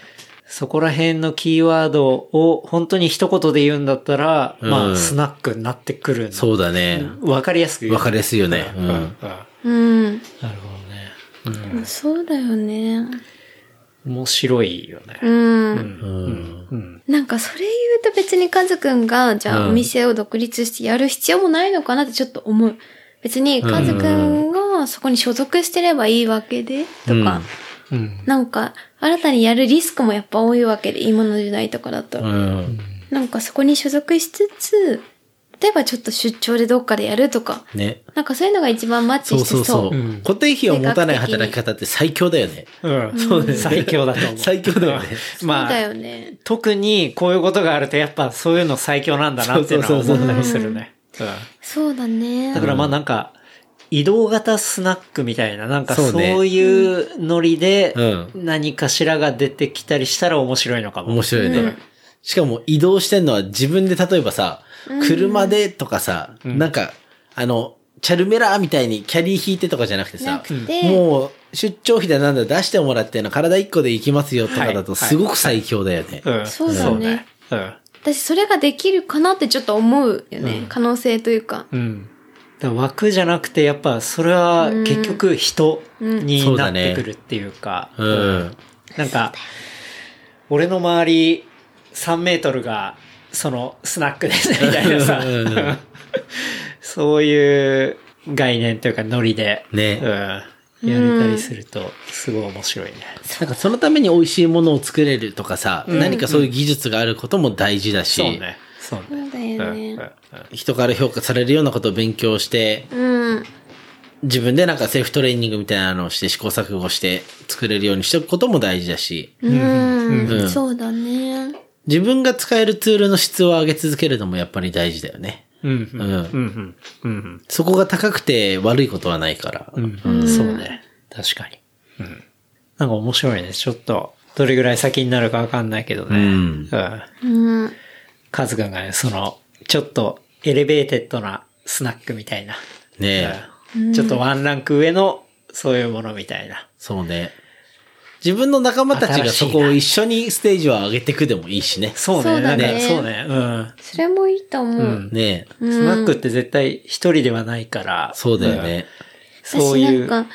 そこら辺のキーワードを本当に一言で言うんだったら、うんまあスナックになってくるの。そうだね。わかりやすく言う。わかりやすいよね。ううん。うんん。うん。なるほどね。そうだよね。面白いよね。うん。うん。うん。なんかそれ言うと別にカズくんが、じゃうんあお店を独立してやる必要もないのかなってちょっと思う。別にカズくんがそこに所属してればいいわけで、とか、うん。なんか新たにやるリスクもやっぱ多いわけで、今の時代とかだと。うん。なんかそこに所属しつつ、例えばちょっと出張でどっかでやるとか、ね。なんかそういうのが一番マッチそうしてそう。そうそう。うん固定費を持たない働き方って最強だよね。うん。そうだよね最強だと思う。最強だよね。まあ、そうだよね。特にこういうことがあるとやっぱそういうの最強なんだなっていうのはそうそうそう思ったりするね。うんそうだね。だからまあなんか、移動型スナックみたいな、なんかそういうノリでう何かしらが出てきたりしたら面白いのかも。面白いね。しかも移動してんのは自分で例えばさ、車でとかさ、なんか、あの、チャルメラーみたいにキャリー引いてとかじゃなくてさて、もう出張費だなんだ出してもらってんの体一個で行きますよとかだとはい。すごく最強だよね。うん。そうだね。そう私それができるかなってちょっと思うよね。可能性というか。うん。枠じゃなくて、やっぱそれは結局人になってくるっていうか、うん。なんか、俺の周り3メートルが、そのスナックですみたいなさ、そういう概念というかノリで、ねうん、やれたりすると、すごい面白いね。なん。かそのために美味しいものを作れるとかさ、何かそういう技術があることも大事だし、そうね。そうそう。だよね。人から評価されるようなことを勉強して、うん。自分でなん。かセルフトレーニングみたいなのをして試行錯誤して作れるようにしておくことも大事だし、うん。うん。そうだね。自分が使えるツールの質を上げ続けるのもやっぱり大事だよね。うんうん。そこが高くて悪いことはないから。うん。うん。そうね。確かに。うん。なんか面白いね。ちょっと、どれぐらい先になるかわかんないけどね。うんうん。うん。カズくんがね、その、ちょっと elevated なスナックみたいな。ねえ。うんちょっとワンランク上の、そういうものみたいな。そうね。自分の仲間たちがそこを一緒にステージを上げていくでもいいしね。そうね。そうだねなんかそうね。うん。それもいいと思う。うんねえ。スナックって絶対一人ではないから。そうだよね。うん。そういう。私なんか、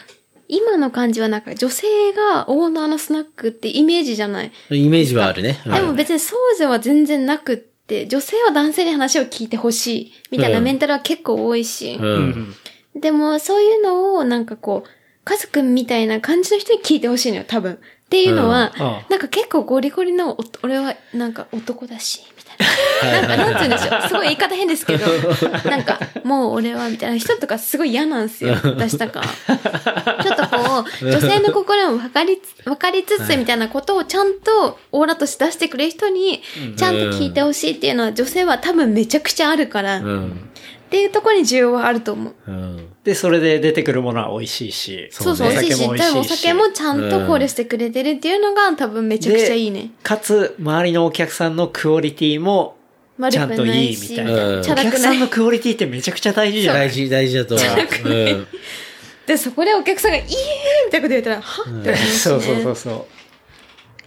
今の感じはなんか女性がオーナーのスナックってイメージじゃない？イメージはあるね。うんでも別にそうでは全然なくって、女性は男性に話を聞いてほしいみたいなメンタルは結構多いし。う。うんん。でもそういうのをなんかこう、カズくんみたいな感じの人に聞いてほしいのよ、多分。っていうのは、うんうんなんか結構ゴリゴリのお、俺はなんか男だし、みたいな。なんかなんて言うんでしょう。すごい言い方変ですけど、なんか、もう俺はみたいな人とかすごい嫌なんですよ、私とか。ちょっとこう、女性の心も分かりつ、分かりつつみたいなことをちゃんとオーラとして出してくれる人に、ちゃんと聞いてほしいっていうのは女性は多分めちゃくちゃあるから、っうん。ていうところに需要はあると思う。うん。で、それで出てくるものは美味しいし。そうそう、美味しいし、お酒もお酒もちゃんと考慮してくれてるっていうのが多分めちゃくちゃいいね。かつ、周りのお客さんのクオリティも、ちゃんとないいみたいなお客さんの。クオリティってめちゃくちゃ大事じゃない？大事、大事だと思う。うん。で、そこでお客さんが、イエーイみたいなこと言ったら、は？って。そうそうそうそう。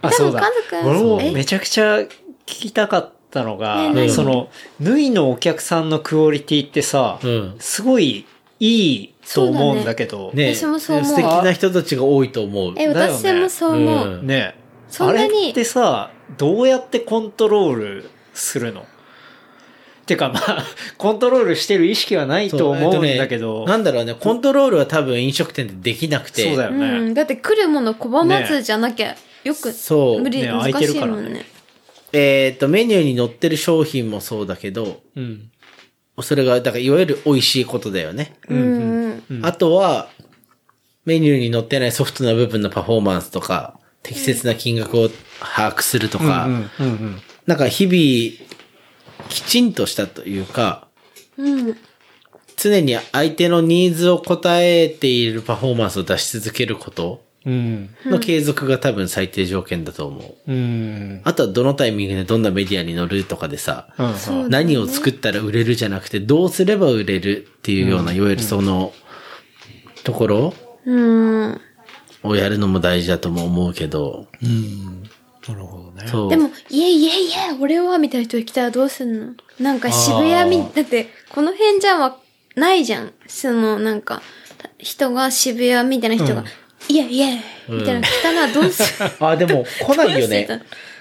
あ、でもそうだ俺もえ？めちゃくちゃ聞きたかったのが、その、縫いのお客さんのクオリティってさ、うんすごいいいと思うんだけど、ね私もそう思う素敵な人たちが多いと思う。え、私もそう思う。うんねそんなにあれってさ、どうやってコントロールするの？てかまあ、コントロールしてる意識はないと思うんだけど、ねなんだろうね、コントロールは多分飲食店でできなくて。そうだよね。うん。だって来るもの拒まずじゃなきゃ、よく、そう無理、ね難しい空いてるからねもんね。えっ、と、メニューに載ってる商品もそうだけど、うん。それが、だからいわゆる美味しいことだよね。うんうん。あとは、メニューに載ってないソフトな部分のパフォーマンスとか、適切な金額を把握するとか。なんか日々、きちんとしたというか、うん。常に相手のニーズを応えているパフォーマンスを出し続けることうん。の継続が多分最低条件だと思う。うん。あとはどのタイミングでどんなメディアに載るとかでさ、うん。何を作ったら売れるじゃなくて、どうすれば売れるっていうような、いわゆるその、ところうん。をやるのも大事だとも思うけど、うん。なるほどね。そう。でも、いえいえいえ、俺は、みたいな人来たらどうすんの？なんか渋谷み、だって、この辺じゃわ、ないじゃん。その、なんか、人が渋谷みたいな人が、うんいえいえ、みたいな来たらどうする、あ、でも来ないよね。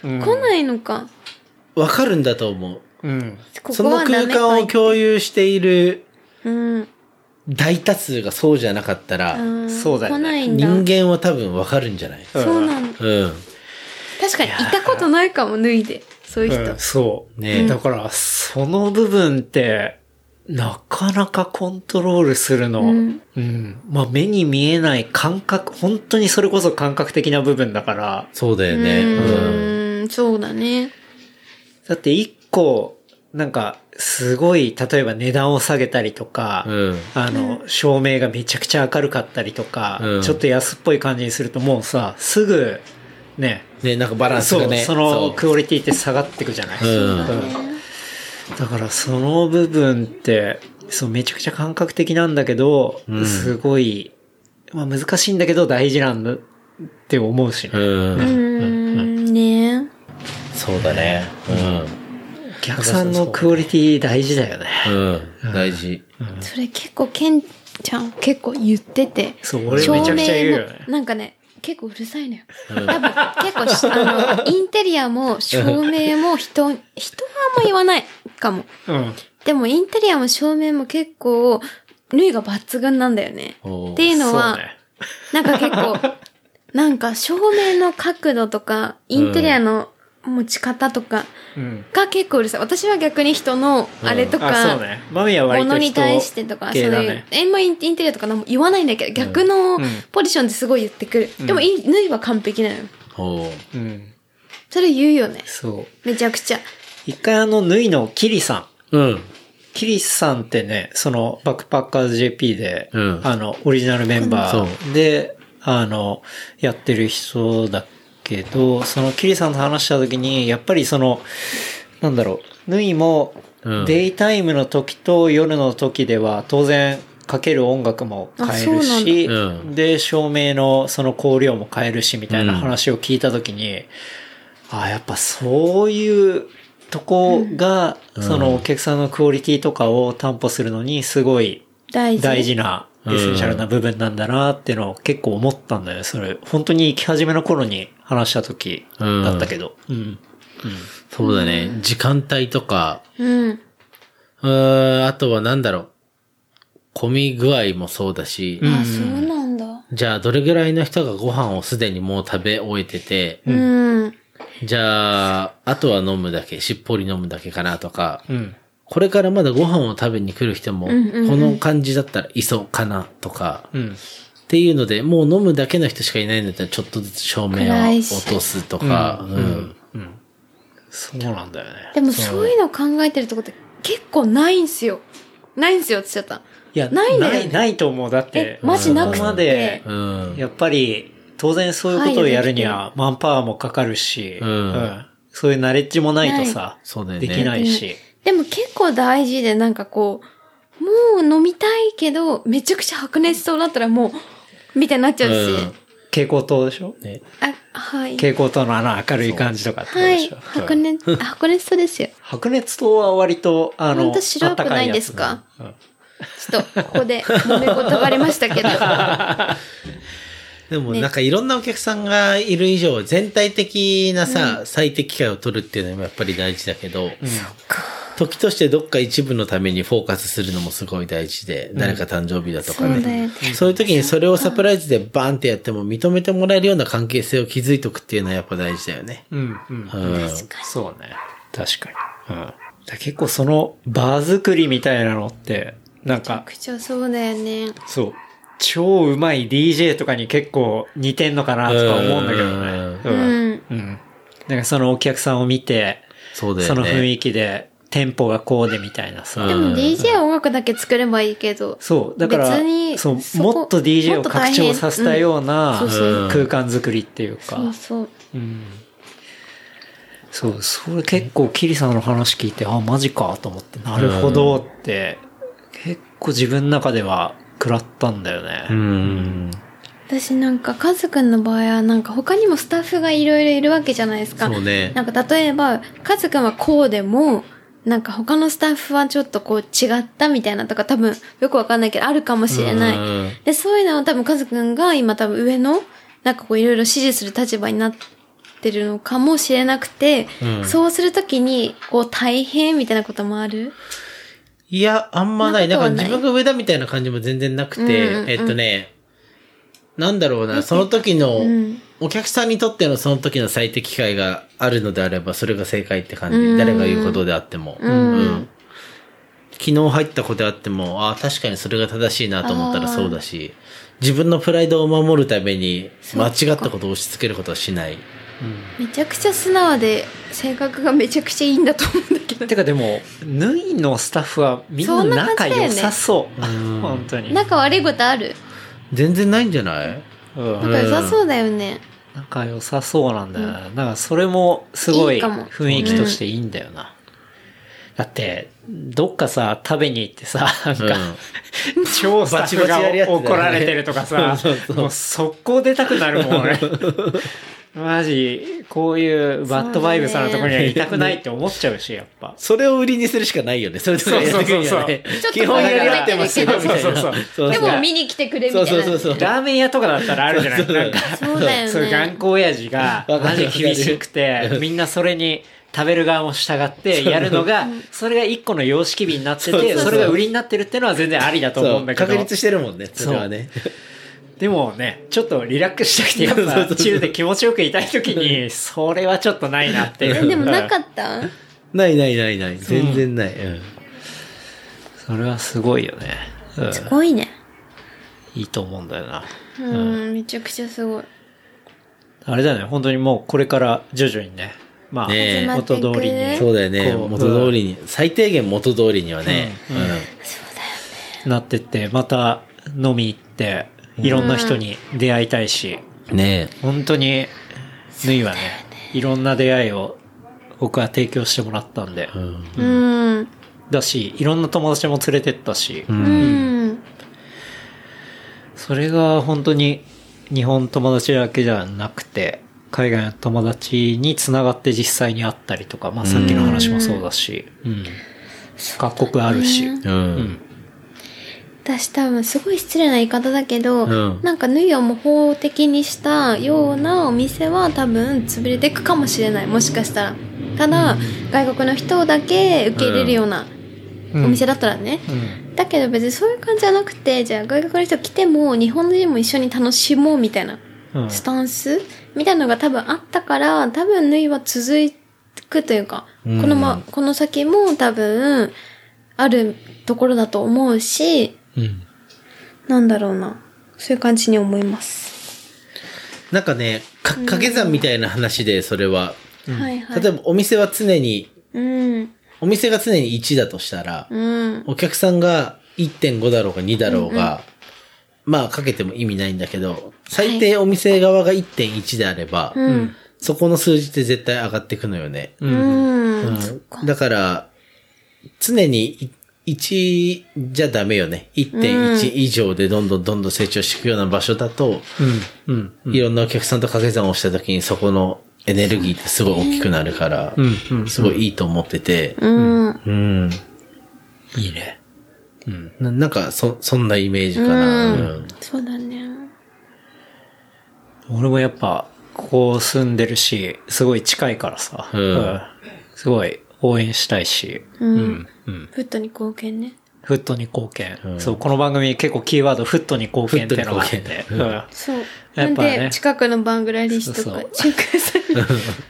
うん来ないのか。わかるんだと思う。うん。こその空間を共有しているうん。大多数がそうじゃなかったら、うんそうだよね来ないんだ。人間は多分わかるんじゃない？そうなんだ。うん。確かに、いたことないかも、脱いで。そういう人。うんそう。ねだから、その部分って、なかなかコントロールするの。ううんん。まあ、目に見えない感覚、本当にそれこそ感覚的な部分だから、そうだよね。ううん。ーん、そうだね。だって一個、なんか、すごい、例えば値段を下げたりとか、うん。あの、照明がめちゃくちゃ明るかったりとか、うんちょっと安っぽい感じにするともうさ、すぐ、ね、ね、なんかバランスそう、がね。そのクオリティって下がってくじゃない、うんうんだからその部分って、そう、めちゃくちゃ感覚的なんだけど、うんすごい、まあ難しいんだけど大事なんだって思うしね。うん。うーん、ねそうだね。お客さんのクオリティ大事だよね。うん。うん。大事。それ結構、ケンちゃん結構言ってて。そう、俺めちゃくちゃ言うよねなんかね、結構うるさいのよ。多分、結構、あの、インテリアも照明も人、人はあんま言わないかも。うん。でも、インテリアも照明も結構、縫いが抜群なんだよね。っていうのは、ね。なんか結構、なんか照明の角度とか、インテリアの持ち方とかうん。が結構うるさい。私は逆に人のあれとあ、か、そうね。マミは割と人物に対してとか、そういう系だね。、えんまインインテリアとか何も言わないんだけど、逆のうんポジションですごい言ってくる。でも、い縫いは完璧なのよ。うん。それ言うよね。そう。めちゃくちゃ。一回あの、縫いのキリさん。うん。キリさんってね、その、バックパッカーズ JP で、うんあの、オリジナルメンバそーで、あの、やってる人だけど、そのキリさんと話した時に、やっぱりその、なんだろう、縫いもうん、デイタイムの時と夜の時では、当然、かける音楽も変えるし、なんで、照明のその光量も変えるし、みたいな話を聞いた時に、あやっぱそういうとこが、そのお客さんのクオリティとかを担保するのにすごい大事。大事なエッセンシャルな部分なんだなっていうのを結構思ったんだよね。それ、本当に行き始めの頃に話した時だったけど。うん。そうだね。時間帯とか、うん。うーん、あとはなんだろう。混み具合もそうだし、あ、そうなんだ。じゃあどれぐらいの人がご飯をすでにもう食べ終えてて、うん。じゃあ、あとは飲むだけ、しっぽり飲むだけかなとか、うん。これからまだご飯を食べに来る人も、この感じだったらいそうかなとか、うん。っていうので、もう飲むだけの人しかいないんだったら、ちょっとずつ照明を落しとすとか、うんうんそうなんだよね。でもそういうの考えてるとこって結構ないんすよ。ないんすよって言っちゃった。いや、ないんだよない、ないと思う。だってえ、、マジなくそこまでて。うん。やっぱり、当然そういうことをやるには、マンパワーもかかるし、うんそういうナレッジもないとさ、そうだよね。できないし。でも結構大事でなんかこう、もう飲みたいけど、めちゃくちゃ白熱しそうだったらもう、みたいになっちゃうし。うん蛍光灯でしょ？ねあ、はい。蛍光灯のあの明るい感じとかってでしょ？。白熱、白熱灯ですよ。白熱灯は割と、あの、ほんと白くないですか？あったかいやつちょっと、ここで揉め事がありましたけど。でもねなんかいろんなお客さんがいる以上、全体的なさ、最適解を取るっていうのもやっぱり大事だけど、時としてどっか一部のためにフォーカスするのもすごい大事で、誰か誕生日だとかそうだね。よね。そういう時にそれをサプライズでバーンってやっても認めてもらえるような関係性を築いておくっていうのはやっぱ大事だよね。うん、うん。うん。そうね。確かに。うん。だ結構そのバー作りみたいなのって、なんか、口はそうだよね。そう。超うまい DJ とかに結構似てんのかなとか思うんだけどね。ううん。ん。うん。なんかそのお客さんを見て、そうだよね。その雰囲気で、テンポがこうでみたいなさ。でも DJ は音楽だけ作ればいいけど。そう。だから別に、そう、もっと DJ を拡張させたような空間作りっていうか。そうそう。うん。そう、それ結構キリさんの話聞いて、あ、マジかと思って、なるほどって、結構自分の中では食らったんだよね。うん。私なんか、カズくんの場合は、なんか他にもスタッフがいろいろいるわけじゃないですか。そうねなんか例えば、カズくんはこうでも、なんか他のスタッフはちょっとこう違ったみたいなとか多分よくわかんないけどあるかもしれなうんい。で、そういうのを多分カズくんが今多分上の、なんかこういろいろ指示する立場になってるのかもしれなくて、うん。そうするときに、こう大変みたいなこともある？いや、あんまない。なんか自分が上だみたいな感じも全然なくて、うんうんうん。えっとね、なんだろうな、その時の、ん。お客さんにとってのその時の最適解があるのであれば、それが正解って感じ。うん誰が言うことであっても。うんうん昨日入った子であっても、ああ、確かにそれが正しいなと思ったらそうだし、自分のプライドを守るために、間違ったことを押し付けることはしない。めちゃくちゃ素直で、性格がめちゃくちゃいいんだと思うんだけど。てかでも、ヌイのスタッフはみんなそんな仲感じだよね良さそう。うん本当に。仲悪いことある？全然ないんじゃない？うん仲良さそうだよね。仲良さそうなんだよね。だからそれもすごい雰囲気としていいんだよな。だって、どっかさ、食べに行ってさ、なんか、超スタッフバチバチやるやつだよねが怒られてるとかさ そうそう、そうもう速攻出たくなるもん、俺。マジ、こういうバッドバイブさんのところにはいたくないって思っちゃうし、やっぱ。それを売りにするしかないよね。それとかやってくるよねそうそうそう基本やり合ってますよ、みたいな。そうそうそうそうでも見に来てくれみたそいうな。そうそうそう。ラーメン屋とかだったらあるじゃないそうなんか、そうだよね。そういう頑固親父が、わかるマジ厳しくて、みんなそれに食べる側も従ってやるのが、それが一個の様式美になってて、そうそうそうそれが売りになってるっていうのは全然ありだと思そううんだけど。確立してるもんね、それはね。でもね、ちょっとリラックスしたくて、やっぱ、チルで気持ちよくいたいときに、それはちょっとないなっていえう。でもなかった？ないないないない。全然ない。うんそれはすごいよね。うんすごいね。いいと思うんだよな。うん、めちゃくちゃすごい。あれだよね、本当にもうこれから徐々にね、まあ、ねえ元通りにそうだよね。元通りに。最低限元通りにはね。うんうんなってって、また飲み行って、いろんな人に出会いたいし、ね本当に、ぬいはね、いろんな出会いを僕は提供してもらったんで、え。うんうん。だし、いろんな友達も連れてったし、うん。それが本当に日本友達だけじゃなくて、海外の友達につながって実際に会ったりとか、まあさっきの話もそうだし、うん。各国あるし、う。うんん。私多分すごい失礼な言い方だけど、うんなんか縫いを模倣的にしたようなお店は多分潰れていくかもしれない。もしかしたら。ただ、外国の人だけ受け入れるようなお店だったらね。うん。だけど別にそういう感じじゃなくて、じゃあ外国の人来ても日本人も一緒に楽しもうみたいなうん。スタンス？みたいなのが多分あったから、多分縫いは続くというか、うんこのま、この先も多分あるところだと思うし、うん。なんだろうな。そういう感じに思います。なんかね、か掛け算みたいな話で、それは。はいはい。例えばお店は常に、うん。お店が常に1だとしたら、うん。お客さんが1.5だろうが2だろうが、まあかけても意味ないんだけど、最低お店側が1.1であれば、うん。そこの数字って絶対上がっていくのよね。う。うんんだから、常に1じゃダメよね。1.1以上でどんどんどんどん成長していくような場所だと、うん。うん。いろんなお客さんと掛け算をした時にそこのエネルギーってすごい大きくなるから、うん。うん。すごいいいと思ってて、うん。うん。いいね。うん。ななんか、そ、そんなイメージかな。うんうんそうだね。俺もやっぱ、ここ住んでるし、すごい近いからさ、うんすごい応援したいし、うん。うん。フットに貢献ね。フットに貢献、うんそう、この番組結構キーワードフットに貢献っていうのがあって。そう。やっぱねなんで、近くのバングラデシュとか中華さん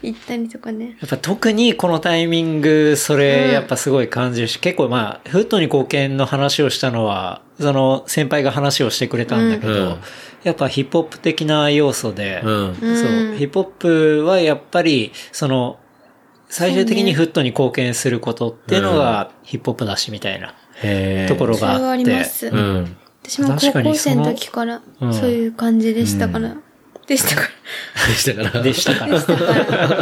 に行ったりとかね。やっぱ特にこのタイミング、そうんれやっぱすごい感じるし、結構まあ、フットに貢献の話をしたのは、その先輩が話をしてくれたんだけど、うんやっぱヒップホップ的な要素で、うん。そうう、んヒップホップはやっぱり、その、最終的にフットに貢献することっていうのがヒップホップだしみたいなところそれはあがあって。ります。うん。私も高校生の時からうん、そういう感じでしたから。でしたから。でしたから。でしたから。でしたから、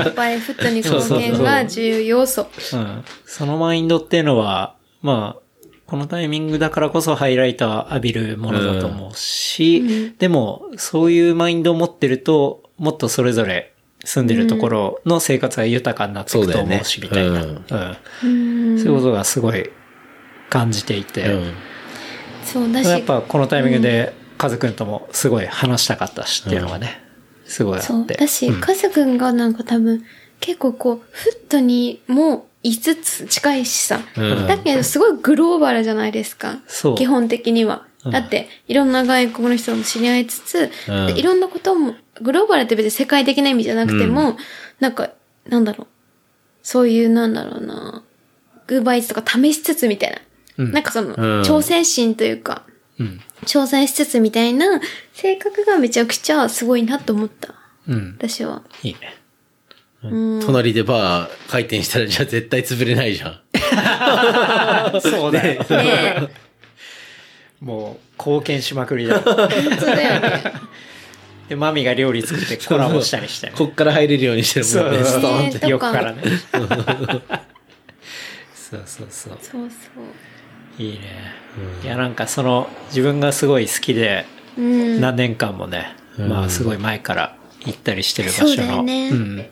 やっぱりフットに貢献が重要要素。うん。そのマインドっていうのは、まあ、このタイミングだからこそハイライトは浴びるものだと思うし、でも、そういうマインドを持ってると、もっとそれぞれ住んでるところの生活が豊かになっていくと思うし、みたいな。そういうことがすごい感じていて、うん。そうだし、やっぱこのタイミングで、カズくんともすごい話したかったしっていうのがね、すごいあって。そう。だし、カズくんがなんか多分、結構こう、フットにもいつつ近いしさ。うんだけど、すごいグローバルじゃないですか。そう基本的には。うんだって、いろんな外国の人も知り合いつつ、いろんなことも、グローバルって別に世界的な意味じゃなくても、なんか、なんだろう。そういう、なんだろうな。グーバイツとか試しつつみたいな。うんなんかその、うん挑戦心というか、うん。挑戦しつつみたいな性格がめちゃくちゃすごいなと思った。うん。私は。いいね。隣でバー開店したらじゃあ絶対潰れないじゃん。そうだよ。ねもう、貢献しまくりだ。本当だよね。で、マミが料理作って コラボしたりしてね。こっから入れるようにしてるもんね。そうストーンって。横からね。そうそうそう。そうそう。いいね。いや、なんかその、自分がすごい好きで、うん。何年間もね、うんまあすごい前から行ったりしてる場そう所の。だよねん。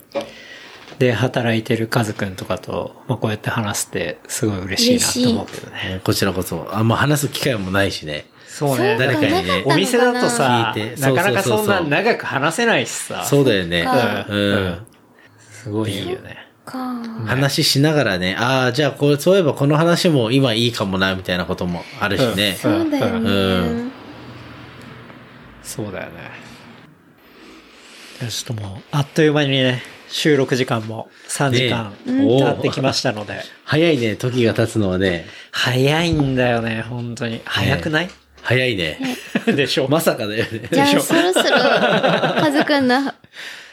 で、働いてるカズくんとかと、まあこうやって話して、すごい嬉しいなと思うけどね。こちらこそ。あんま話す機会もないしね。そうね。誰かにねお店だとさなかなかそんな長く話せないしさ。そうだよね。かうんうん。すごいいいよね。か。話しながらね、ああ、じゃあこれ、そういえばこの話も今いいかもな、みたいなこともあるしね。そうだようんね。うんそうだよね。じゃあちょっともう、あっという間にね、収録時間も3時間ね経ってきましたので、早いね、時が経つのはね。早いんだよね、本当に。早くない、早いね。でしょ まさかだよね。じゃあ、そろそろ、カズくんの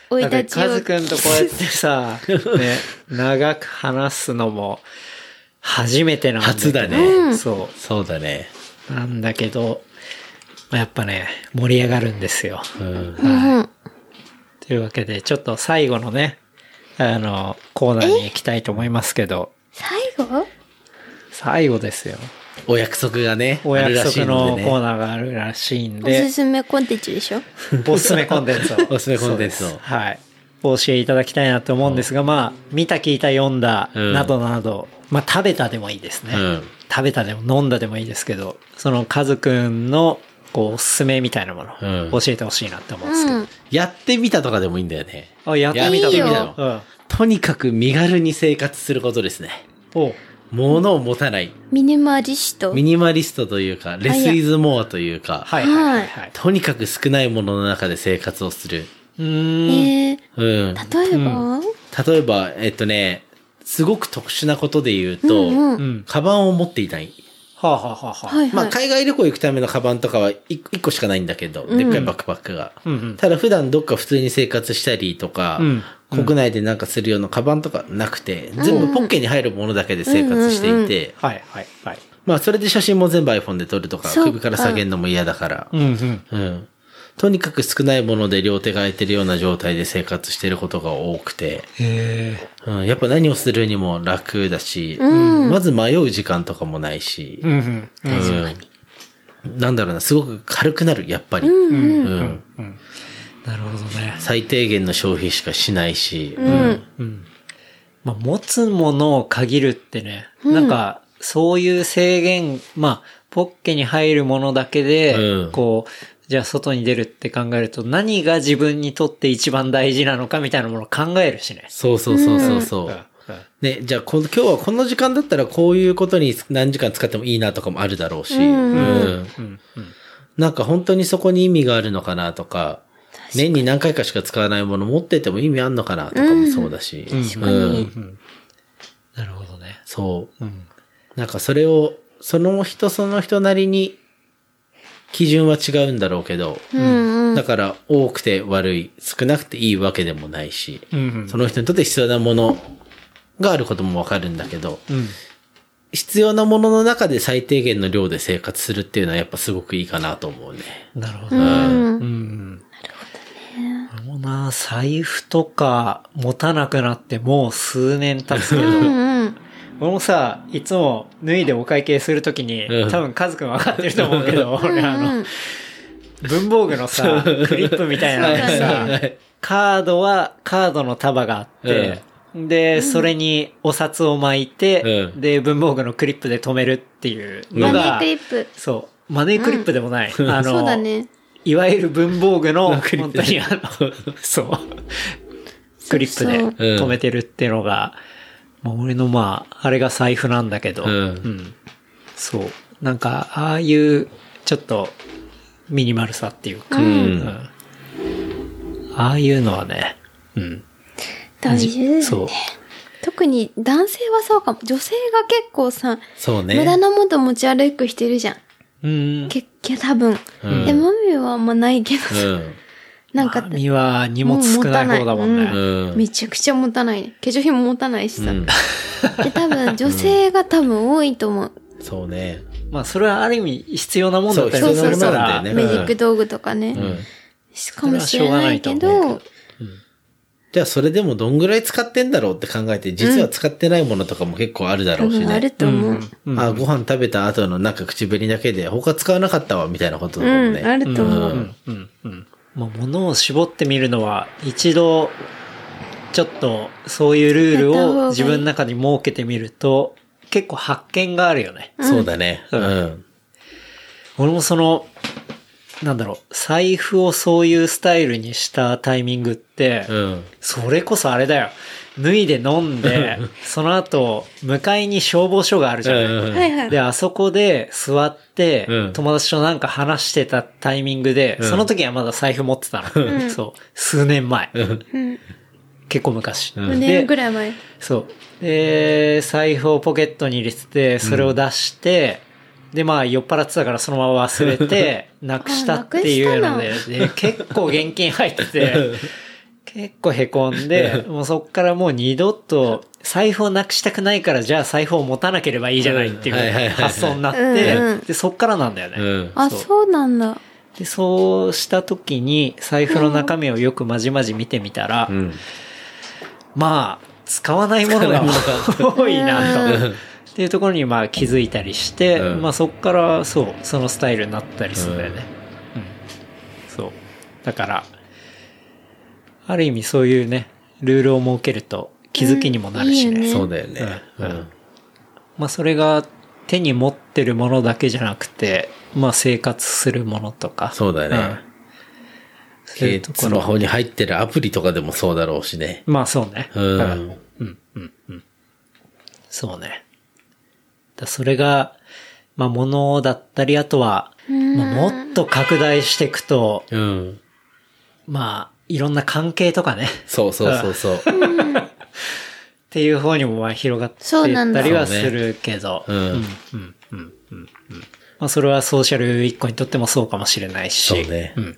生い立ちを。カズくんとこうやってさ、ね、長く話すのも初めてなんだけど初だねそそうだね。う。なんだけど、まあやっぱね、盛り上がるんですよ。うん。うん。というわけで、ちょっと最後のね、あの、コーナーに行きたいと思いますけど、最後？最後ですよ。お約束がね、お約束の。コーナーがあるらしいんおすですめコンテンツでしょ？おすすめコンテンツを。おすすめコンテンツをはい。お教えいただきたいなと思うんですが、まあ、見た、聞いた、読んだ、うんなどなど、まあ、食べたでもいいですね。うん食べたでも飲んだでもいいですけど、そのカズくんの、こう、おすすめみたいなもの教えてほしいなって思うんですけど。うん。やってみたとかでもいいんだよね。あ、やってみたいいよみたうん。とにかく身軽に生活することですね。お物を持たない。ミニマリスト。ミニマリストというか、レスイズモアというか、はいはいはいはい。とにかく少ないものの中で生活をする。うーん。えー、うん。例えば、例えば、えっとね、すごく特殊なことで言うと、うんうんうん。カバンを持っていない。はあ、はあはあはあ、はいはい。まあ、海外旅行行くためのカバンとかは一一個しかないんだけど、でっかいバックパックが。うんうん。ただ普段どっか普通に生活したりとか、うん国内でなんかするようなカバンとかなくて、全部ポッケに入るものだけで生活していて、はいはいはい。まあそれで写真も全部 iPhone で撮るとか首から下げるのも嫌だから、うんうん。うん。とにかく少ないもので両手が空いてるような状態で生活してることが多くて、へえ。うん、やっぱ何をするにも楽だし、うんまず迷う時間とかもないし、うんうん。うん、なんだろうな、すごく軽くなる、やっぱり。うんうん。うんなるほどね。最低限の消費しかしないし、うん。うん。まあ、持つものを限るってね、なんか、そういう制限、まあ、ポッケに入るものだけで、うんこう、じゃあ外に出るって考えると、何が自分にとって一番大事なのかみたいなものを考えるしね。そうそうそうそうそう。ね、じゃあこの今日はこの時間だったらこういうことに何時間使ってもいいなとかもあるだろうし、うんうんうん。なんか本当にそこに意味があるのかなとか、年に何回かしか使わないもの持ってても意味あんのかなとかもそうだし、うんなるほどね。そう。うん。なんかそれを、その人その人なりに基準は違うんだろうけど、うんうん。だから多くて悪い、少なくていいわけでもないし、うんその人にとって必要なものがあることもわかるんだけど、うん。必要なものの中で最低限の量で生活するっていうのはやっぱすごくいいかなと思うね。なるほど。うん。うん。なるほどね。な、財布とか持たなくなってもう数年経つけど、うんうん。俺もさ、いつも脱いでお会計するときに、うん。多分カズくん分かってると思うけど、俺あの、文房具のさ、クリップみたいなのにさ、カードはカードの束があって、で、それにお札を巻いて、うん。で、文房具のクリップで止めるっていうのマネが、ークリップ。そう、マネークリップでもない。あの、そうだね。いわゆる文房具の、クリップ本当にあの、そう、クリップで止めてるっていうのが、まあ俺のまあ、あれが財布なんだけど、うんそう。なんか、ああいう、ちょっと、ミニマルさっていうか、うんうんああいうのはね、うん。大事だよねそう。特に男性はそうかも。女性が結構さ、そうね。無駄なもの持ち歩く人いるじゃん。うん。結局多分。うんで、マミはあんまないけどさ、うん。なんか、身は荷物少ない方だもんね。もうん。めちゃくちゃ持たないね。化粧品も持たないしさ。うんで、多分女性が多分多いと思う。そうね。まあ、それはある意味必要なもんだったりそうするんなんだよねメジック道具とかね。うん。かもしれないけど、じゃあそれでもどんぐらい使ってんだろうって考えて、実は使ってないものとかも結構あるだろうし多分あるね。と思う。うんあ、ご飯食べた後のなんか口紅だけで他使わなかったわみたいなことだうん、もんね。あると思う。うん、うん、うん。まあ、物を絞ってみるのは、一度、ちょっと、そういうルールを自分の中に設けてみると、結構発見があるよね。そうだね。ううんん。俺もその、なんだろう、財布をそういうスタイルにしたタイミングって、うん。それこそあれだよ。脱いで飲んで、その後、向かいに消防署があるじゃない。うんはいはい。で、あそこで座って、うん友達となんか話してたタイミングで、うんその時はまだ財布持ってたの。そう。数年前。うん。結構昔。うん5年ぐらい前。そう。で、財布をポケットに入れてて、それを出して、で、まあ、酔っ払ってたからそのまま忘れて、なくしたっていうので、で結構現金入ってて、結構凹んで、もうそっからもう二度と、財布をなくしたくないから、じゃあ財布を持たなければいいじゃないっていう発想になって、で、そっからなんだよね。うん。あ、そうなんだ。で、そうした時に、財布の中身をよくまじまじ見てみたら、うん。まあ、使わないものが多いなと。うんっていうところにまあ気づいたりして、うんまあそっからそう、そのスタイルになったりするんだよね。うん。そう。だから、ある意味そういうね、ルールを設けると気づきにもなるしね。うんいいよねそうだよね。ううんん。まあそれが手に持ってるものだけじゃなくて、まあ生活するものとか。そうだよね。うん。スマホに入ってるアプリとかでもそうだろうしね。まあそうね。うんうん、うん、うん。そうね。だそれが、まあ物だったり、あとは、まあ、もっと拡大していくと、うん。まあ、いろんな関係とかね、そうそうそうそう。っていう方にもまあ広がっていそうなんだったりはするけど、うんうん、うん、うん、うん。うんまあそれはソーシャル一個にとってもそうかもしれないし、そうね。うん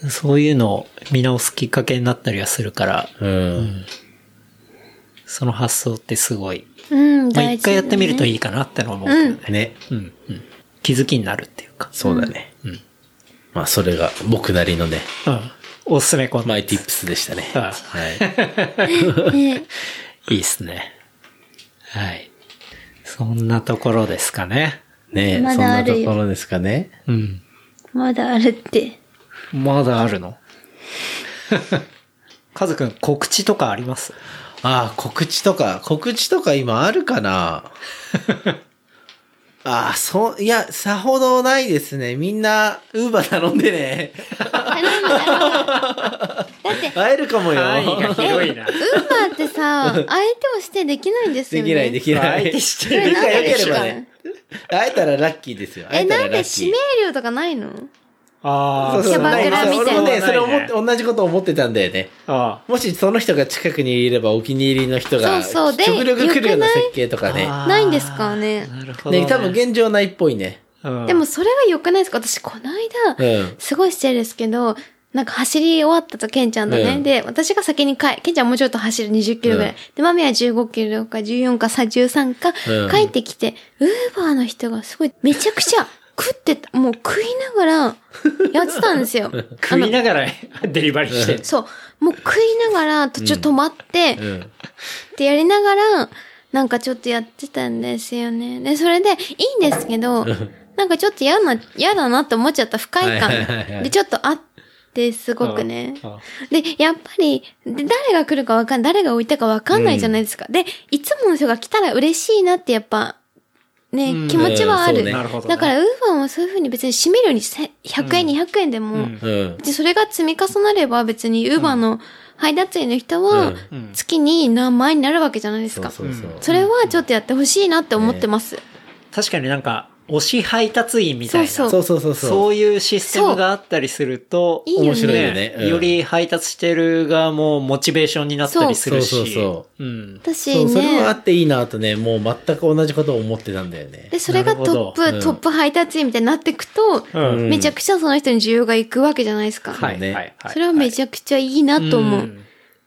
うん。そういうのを見直すきっかけになったりはするから、うん。その発想ってすごい、うん、まあ。一回やってみるといいかなってのは思うけどね。ね。うん、うん。気づきになるっていうか。そうだね。まあ、それが僕なりのね、うん。おすすめコンテンマイティップスでしたね。うんはい。いいっすね。はい。そんなところですかね。ねそんまだなあるよところですかね。うん。まだあるって。まだあるの？カズくん、告知とかあります？ああ、告知とか、告知とか今あるかな？ああ、そう、いや、さほどないですね。みんな、ウーバー頼んでね。はってないんだって、会えるかもよ。範囲が広いな。ウーバーってさ、相手をしてできないんですよね。できない、できない。相手してるなんでですか仲良ければね。会えたらラッキーですよ。会え、えたなんでらラッキー指名料とかないの？ああ、そうそうキャバクラみたいな俺もね、それ思って、同じこと思ってたんだよね。あもしその人が近くにいればお気に入りの人が、そうそうで極力来るような設計とかね。あないんですかね。なるほど、ね。ね、多分現状ないっぽいね。うんでもそれは良くないですか私この間、うん。すごい失礼ですけど、なんか走り終わったと、ケンちゃんとね。うんで、私が先に帰、ケンちゃんもうちょっと走る20キロぐらい。うんで、マミは15キロか14かさ13か、うん帰ってきて、ウーバーの人がすごい、めちゃくちゃ食ってた、もう食いながら、やってたんですよ。食いながらデリバリーしてる。そう。もう食いながら途中止まって、うん。ってやりながら、なんかちょっとやってたんですよね。で、それでいいんですけど、なんかちょっと嫌な、嫌だなって思っちゃった不快感。で、ちょっとあって、すごくね。で、やっぱり、で誰が来るかわかん、誰が置いたかわかんないじゃないですか。で、いつもの人が来たら嬉しいなってやっぱ、ね、うん気持ちはある。うんそうねなるほどねだから、ウーバーもそういうふうに別に閉めるようにせ100円、200円でも、うんうん。で、それが積み重なれば別にウーバーの配達員の人はうん月に何万円になるわけじゃないですそうか。そうそう。それはちょっとやってほしいなって思ってます。確かになんか、推し配達員みたいな。そうそうそうそうそう。いうシステムがあったりすると、いいよね面白いよね。うんより配達してる側もモチベーションになったりするし。そうそうそうん。私そう、それはあね。っていいなとね、もう全く同じことを思ってたんだよね。で、それがトップ、どトップ配達員みたいになっていくと、うんめちゃくちゃその人に需要がいくわけじゃないですか。はい、ねはい、はい。それはめちゃくちゃいいなと思う。ん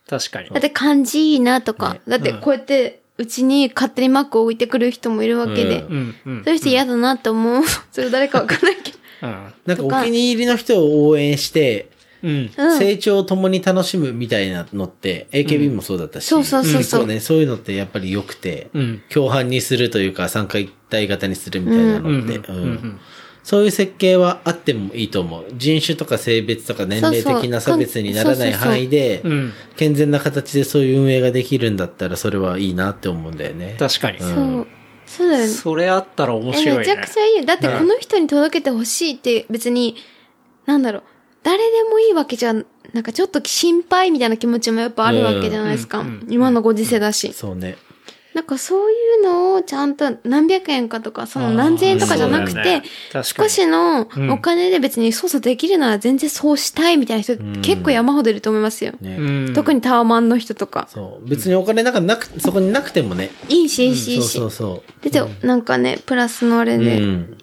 確かに。だって漢字いいなとか、ねだってこうやってうちに勝手にマックを置いてくる人もいるわけで、ううん、うん。そういう人嫌だなと思う。それ誰かわかんないけど。うん。なんかお気に入りの人を応援して、うん。うん。成長を共に楽しむみたいなのって、AKB もそうだったし、そうそうそうそう結構ね、そういうのってやっぱり良くて、うん。共犯にするというか参加一体型にするみたいなのって、うん。うん。そういう設計はあってもいいと思う。人種とか性別とか年齢的な差別にならない範囲でう、ん。健全な形でそういう運営ができるんだったらそれはいいなって思うんだよね。確かに。そう。そうだよね。それあったら面え、白いね。めちゃくちゃいいよ。だってこの人に届けてほしいって別に、なんだろう、誰でもいいわけじゃ、なんかちょっと心配みたいな気持ちもやっぱあるわけじゃないですか。うんうん今のご時世だし。そうね。なんかそういうのをちゃんと何百円かとか、その何千円とかじゃなくてね、少しのうんお金で別に操作できるなら全然そうしたいみたいな人ん結構山ほどいると思いますよ。ね。うん。特にタワマンの人とか。そう。別にお金なんかなく、そこになくてもね。いいし、いいし、いいしそう。そうそう。で、でなんかね、プラスのあれうで。ん。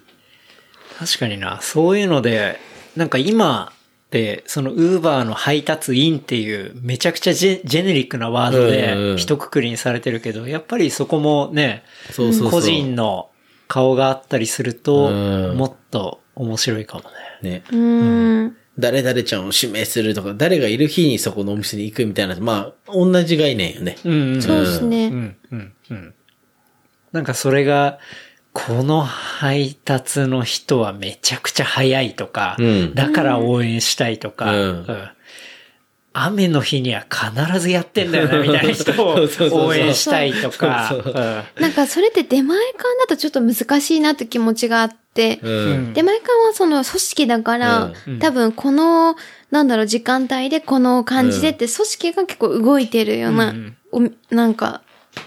確かにな。そういうので、なんか今って、そのウーバーの配達員っていうめちゃくちゃジェジェネリックなワードで一括りにされてるけど、やっぱりそこもね、そうそうそう。個人の顔があったりすると、うんもっと面白いかもね。ね。うーん。誰々ちゃんを指名するとか、誰がいる日にそこのお店に行くみたいな、まあ、同じ概念よね。うん、うん。そうですね。うん、うん、うん。なんかそれが、この配達の人はめちゃくちゃ早いとか、うん。だから応援したいとか、うん。雨の日には必ずやってんだよな、みたいな人を 応援したいとか、なんかそれって出前館だとちょっと難しいなって気持ちがあって、ううん。ん。出前館はその組織だから、うん。多分この、なんだろう、時間帯でこの感じでって組織が結構動いてるような、うん。おなんか、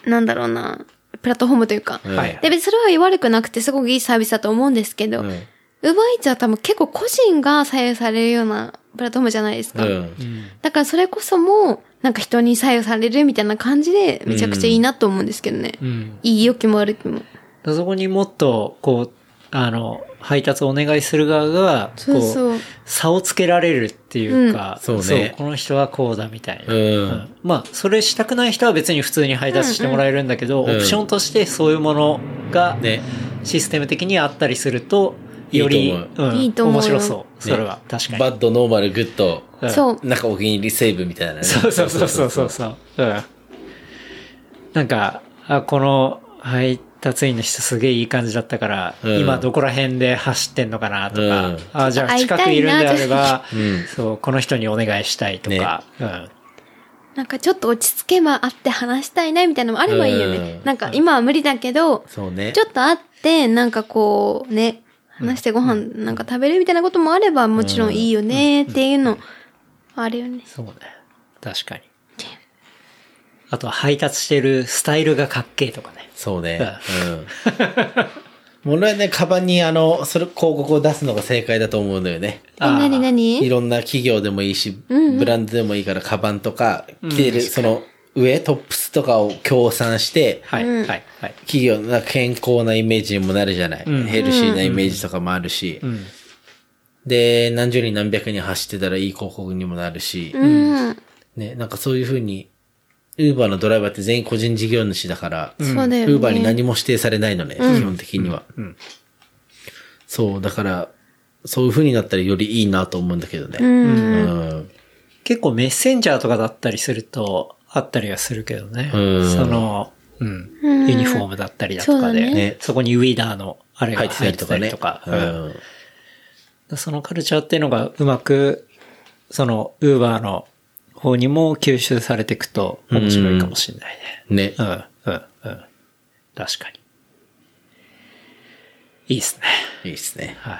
なんだろうな、プラットフォームというか。うんはいで、別にそれは悪くなくてすごくいいサービスだと思うんですけど、うんウーバーイーツは多分結構個人が左右されるようなプラットフォームじゃないですか。うん。だからそれこそも、なんか人に左右されるみたいな感じで、めちゃくちゃいいなと思うんですけどね。うんいい良きも悪きも。そこにもっと、こう、あの、配達をお願いする側が、こそうそう。差をつけられるっていうか、うんそうねこの人はこうだみたいな。うんまあ、それしたくない人は別に普通に配達してもらえるんだけど、んうんオプションとしてそういうものがね。システム的にあったりすると、より、いいとうんいいと思うよ面白そう。それは、確かに。バッド、ノーマル、グッド、うんそう。なんかお気に入りセーブみたいなね。そうそうそうそうそうそう。うん。なんか、あ、この配達員の人すげえいい感じだったから、うん今どこら辺で走ってんのかなとか、うんあ、じゃあ会いたいな近くいるんであれば、うんそう、この人にお願いしたいとか、うん。なんかちょっと落ち着けば会って話したいなみたいなのもあればいいよね。うんなんか今は無理だけど、そうね。ちょっと会って、なんかこうね、話してご飯なんか食べるみたいなこともあれば、もちろんいいよねっていうの、あるよね。そうね。確かに。あとは配達してるスタイルがかっけえとかね。そうね。うん。俺はね、カバンにあの、それ広告を出すのが正解だと思うのよね。え、なにないにろんな企業でもいいし、ブランドでもいいから、カバンとか、着てる、その、上、トップスとかを協賛して、はい、はい、はい。企業の健康なイメージにもなるじゃない。んヘルシーなイメージとかもあるし。うん。で、何十人何百人走ってたらいい広告にもなるし。うん。ね、なんかそういうふうに、ウーバーのドライバーって全員個人事業主だから。ウーバーに何も指定されないのね、基本的には。んそう、だから、そういう風になったらよりいいなと思うんだけどね。うん。うん。結構メッセンジャーとかだったりすると、あったりはするけどね。うんその、うん。うんユニフォームだったりだとかで、そねねそこにウィーダーのあれが入ってたりとか。そのカルチャーっていうのがうまく、その、ウーバーの方にも吸収されていくと面白いかもしれないね。ねう。ん、うん、うん。確かに。いいっすね。いいですね。はい。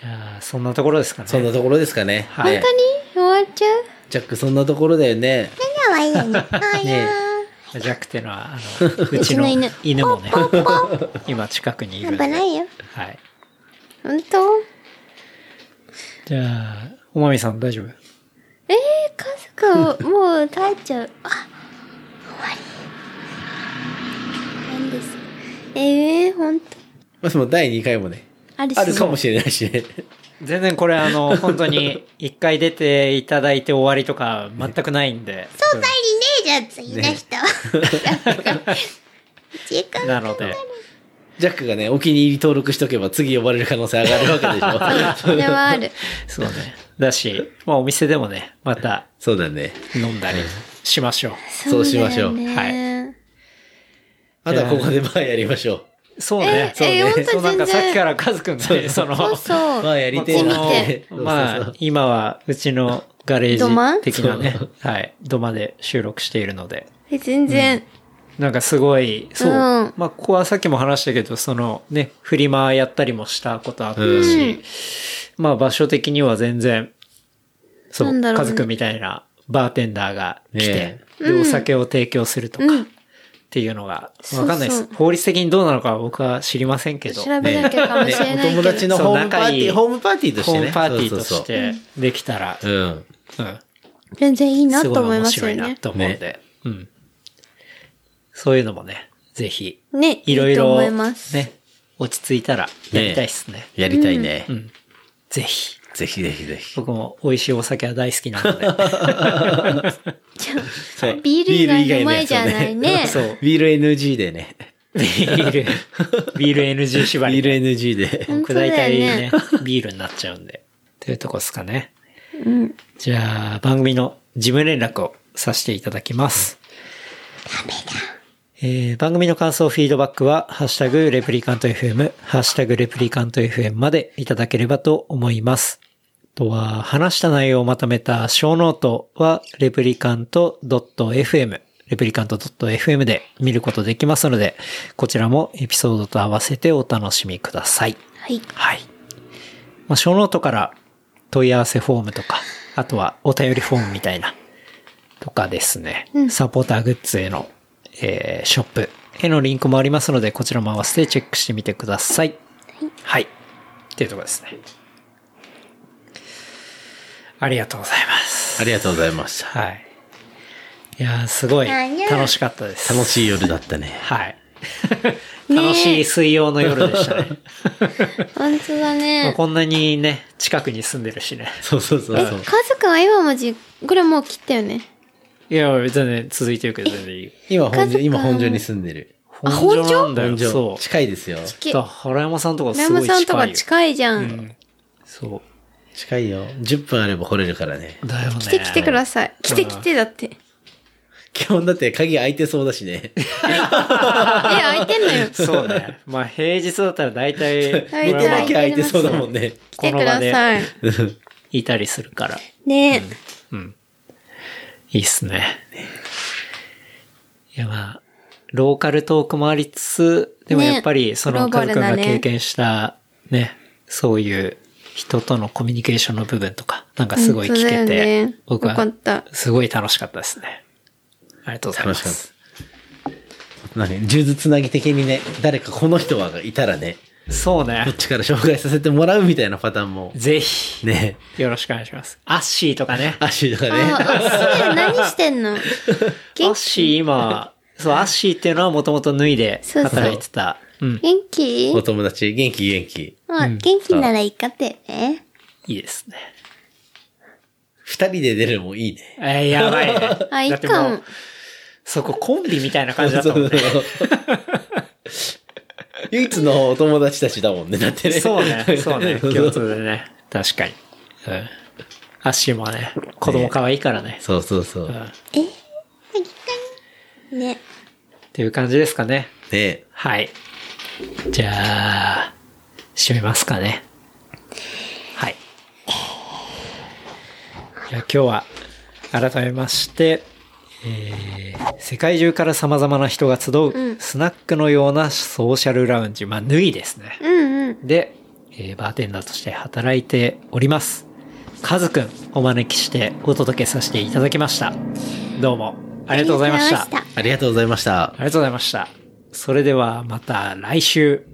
じゃあ、そんなところですかね。そんなところですかね。はいね本当に？終わっちゃう？ジャック、そんなところだよね。かわいいよね。はいねジャックっていうのは、あの、うちの犬犬もね、今近くにいる。危ないよ。はい。本当？じゃあ、おまみさん大丈夫？えー、家族 もう帰っちゃう。あ、終わり。なんです。えー、ほんと。まあ、その第2回もね、あるし。あるかもしれないしね。全然これあの、本当に、一回出ていただいて終わりとか全くないんで。そう帰りねえじゃん、次の人。時間なので、ジャックがね、お気に入り登録しとけば次呼ばれる可能性上がるわけでしょ。それはある。そうね。だし、まあお店でもね、またそうだね。飲んだりしましょそうしましょうだよねあとはここでバーやりましょう。そうね。ええそうね。本当そうなんかさっきからカズくんがね、その。まあやりてえな。まあ、今はうちのガレージ的なね、はい、土間で収録しているので、え全然。なんかすごい、そう。うんまあ、ここはさっきも話したけど、そのね、フリマやったりもしたことあったし、まあ場所的には全然、そう、ね家族みたいなバーテンダーが来てね、で、お酒を提供するとか、っていうのが、わかんないです法律的にどうなのかは僕は知りませんけど、調べなきゃかもう。ねしれないけど。お友達のホームパーティー、ホームパーティーとしてね。ホームパーティーとしてできたら、そう。うん。うん。全然いいなすごいと思います面白いなよね。と思うんで、うん。そういうのもね、ぜひ、ね、いろいろ、と思います。ね、落ち着いたらやりたいっすね。やりたいね。うん。ぜひ。ぜひぜひぜひ。僕も美味しいお酒は大好きなので。ビール以外の前じゃないね。そう。ビール NG でね。ビール、ビール NG 縛りで。ビール NG で。本僕大当だよ体ねね。ビールになっちゃうんで。というとこですかね。じゃあ、番組の事務連絡をさせていただきます。えー番組の感想、フィードバックは、ハッシュタグレプリカント FM、ハッシュタグレプリカント FM までいただければと思います。あとは、話した内容をまとめたショーノートは、 replicant.fm、replicant.fm で見ることできますので、こちらもエピソードと合わせてお楽しみください。はい。はい。まあ、ショーノートから問い合わせフォームとか、あとはお便りフォームみたいな、とかですね、サポーターグッズへの、えーショップへのリンクもありますので、こちらも合わせてチェックしてみてください。はい。っていうところですね。ありがとうございます。ありがとうございました。はい。いやーすごい楽しかったです。楽しい夜だったね。はい。楽しい水曜の夜でしたね。本当だまあね。こんなにね、近くに住んでるしね。そうそうそうえ、そう。カズくんは今もじ、これもう切ったよね。いや、全然続いてるけど全然いいよ。今本所、今本所に住んでる。本所なんだよ。本所。そう。近いですよ。きだから原山さんとかすラごい近いよ。ムさんとか近いじゃ。うんん。そ近いよ。10分あれば来れるからね。う。だよね。来て来てください。来て来てだって。基本だって鍵開いてそうだしね。え、開いてんのよ。そうね。まあ平日だったら大体、大体見てなきゃ開いてそうだもんね。来てください。いたりするから。ねいいっすね。いやまあ、ローカルトークもありつつ、でもねやっぱりそのカズくんルだねが経験したね、そういう人とのコミュニケーションの部分とか、なんかすごい聞けて、ね僕はたすごい楽しかったですね。ありがとうございま楽しかったす。。何？数珠つなぎ的にね、誰かこの人はがいたらね、そうねこっ。ちから紹介させてもらうみたいなパターンも、ぜひ、ね、よろしくお願いします。アッシーとかね。アッシーとかあ、ね。あ、それ何してんの？アッ元シー今、そう、アッシーっていうのはもともと脱いでそうそう働いてた。うん。元気？お友達、元気元気。あ、元気ならいいかってね。いいですね。二人で出るのもいいね。えー、やばいね。あ、いいかも。そこコンビみたいな感じだったもんね。唯一のお友達たちだもんね、だってね。そうね、そうね、共通でね。確かに。うん。アッシーもね、子供可愛いからね。そうそうそう。うん。っね。ていう感じですかね。ねはい。じゃあ、締めますかね。はい。じゃあ今日は、改めまして、えー、世界中から様々な人が集う、スナックのようなソーシャルラウンジ、まあ、脱いですね。うんうん。で、えーバーテンダーとして働いております。カズくんお招きしてお届けさせていただきました。どうもありがとうございました。ありがとうございまありがとうございましたあ。りがとうございました。それではまた来週。